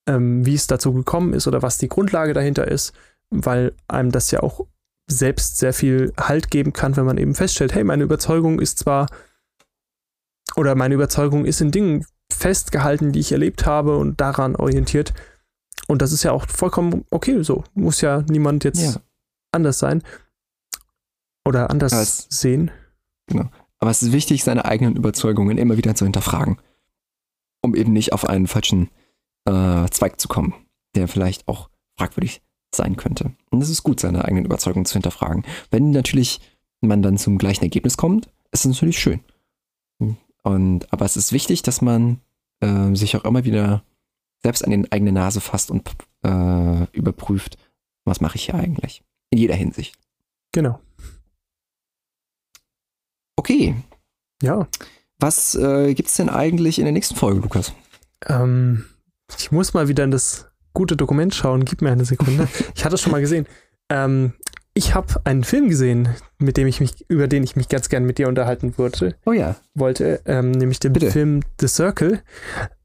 ähm, wie es dazu gekommen ist oder was die Grundlage dahinter ist, weil einem das ja auch selbst sehr viel Halt geben kann, wenn man eben feststellt, hey, meine Überzeugung ist zwar oder meine Überzeugung ist in Dingen festgehalten, die ich erlebt habe und daran orientiert. Und das ist ja auch vollkommen okay, so muss ja niemand jetzt ja. anders sein oder anders es, sehen. Genau. Aber es ist wichtig, seine eigenen Überzeugungen immer wieder zu hinterfragen, um eben nicht auf einen falschen äh, Zweig zu kommen, der vielleicht auch fragwürdig sein könnte. Und es ist gut, seine eigenen Überzeugungen zu hinterfragen. Wenn natürlich man dann zum gleichen Ergebnis kommt, ist es natürlich schön. Und, aber es ist wichtig, dass man äh, sich auch immer wieder selbst an die eigene Nase fasst und äh, überprüft, was mache ich hier eigentlich. In jeder Hinsicht. Genau. Okay. Ja. Was äh, gibt es denn eigentlich in der nächsten Folge, Lukas? Ähm, ich muss mal wieder in das gute Dokument schauen. Gib mir eine Sekunde. Ich hatte es schon mal gesehen. Ähm, ich habe einen Film gesehen, mit dem ich mich, über den ich mich ganz gern mit dir unterhalten wollte. Oh ja. Wollte, ähm, nämlich den Bitte. Film The Circle,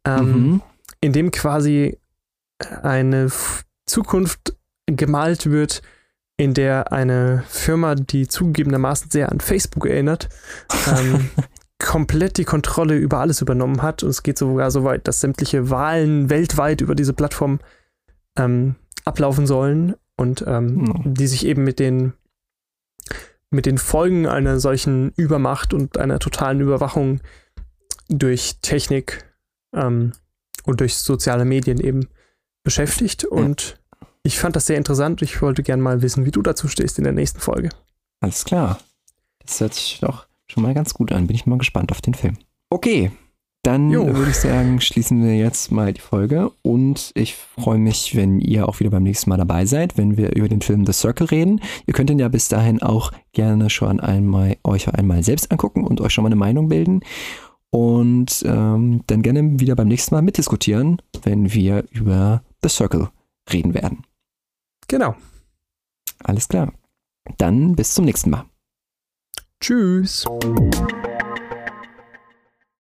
ähm, mhm. in dem quasi eine Zukunft gemalt wird, in der eine Firma, die zugegebenermaßen sehr an Facebook erinnert, ähm, komplett die Kontrolle über alles übernommen hat. Und es geht sogar so weit, dass sämtliche Wahlen weltweit über diese Plattform ähm, ablaufen sollen und ähm, mhm. die sich eben mit den mit den Folgen einer solchen Übermacht und einer totalen Überwachung durch Technik ähm, und durch soziale Medien eben beschäftigt. Ja. Und ich fand das sehr interessant. Ich wollte gerne mal wissen, wie du dazu stehst in der nächsten Folge. Alles klar. Das hört sich doch schon mal ganz gut an. Bin ich mal gespannt auf den Film. Okay, dann jo. würde ich sagen, schließen wir jetzt mal die Folge und ich freue mich, wenn ihr auch wieder beim nächsten Mal dabei seid, wenn wir über den Film The Circle reden. Ihr könnt ihn ja bis dahin auch gerne schon einmal euch einmal selbst angucken und euch schon mal eine Meinung bilden und ähm, dann gerne wieder beim nächsten Mal mitdiskutieren, wenn wir über The Circle reden werden. Genau. Alles klar. Dann bis zum nächsten Mal. Tschüss.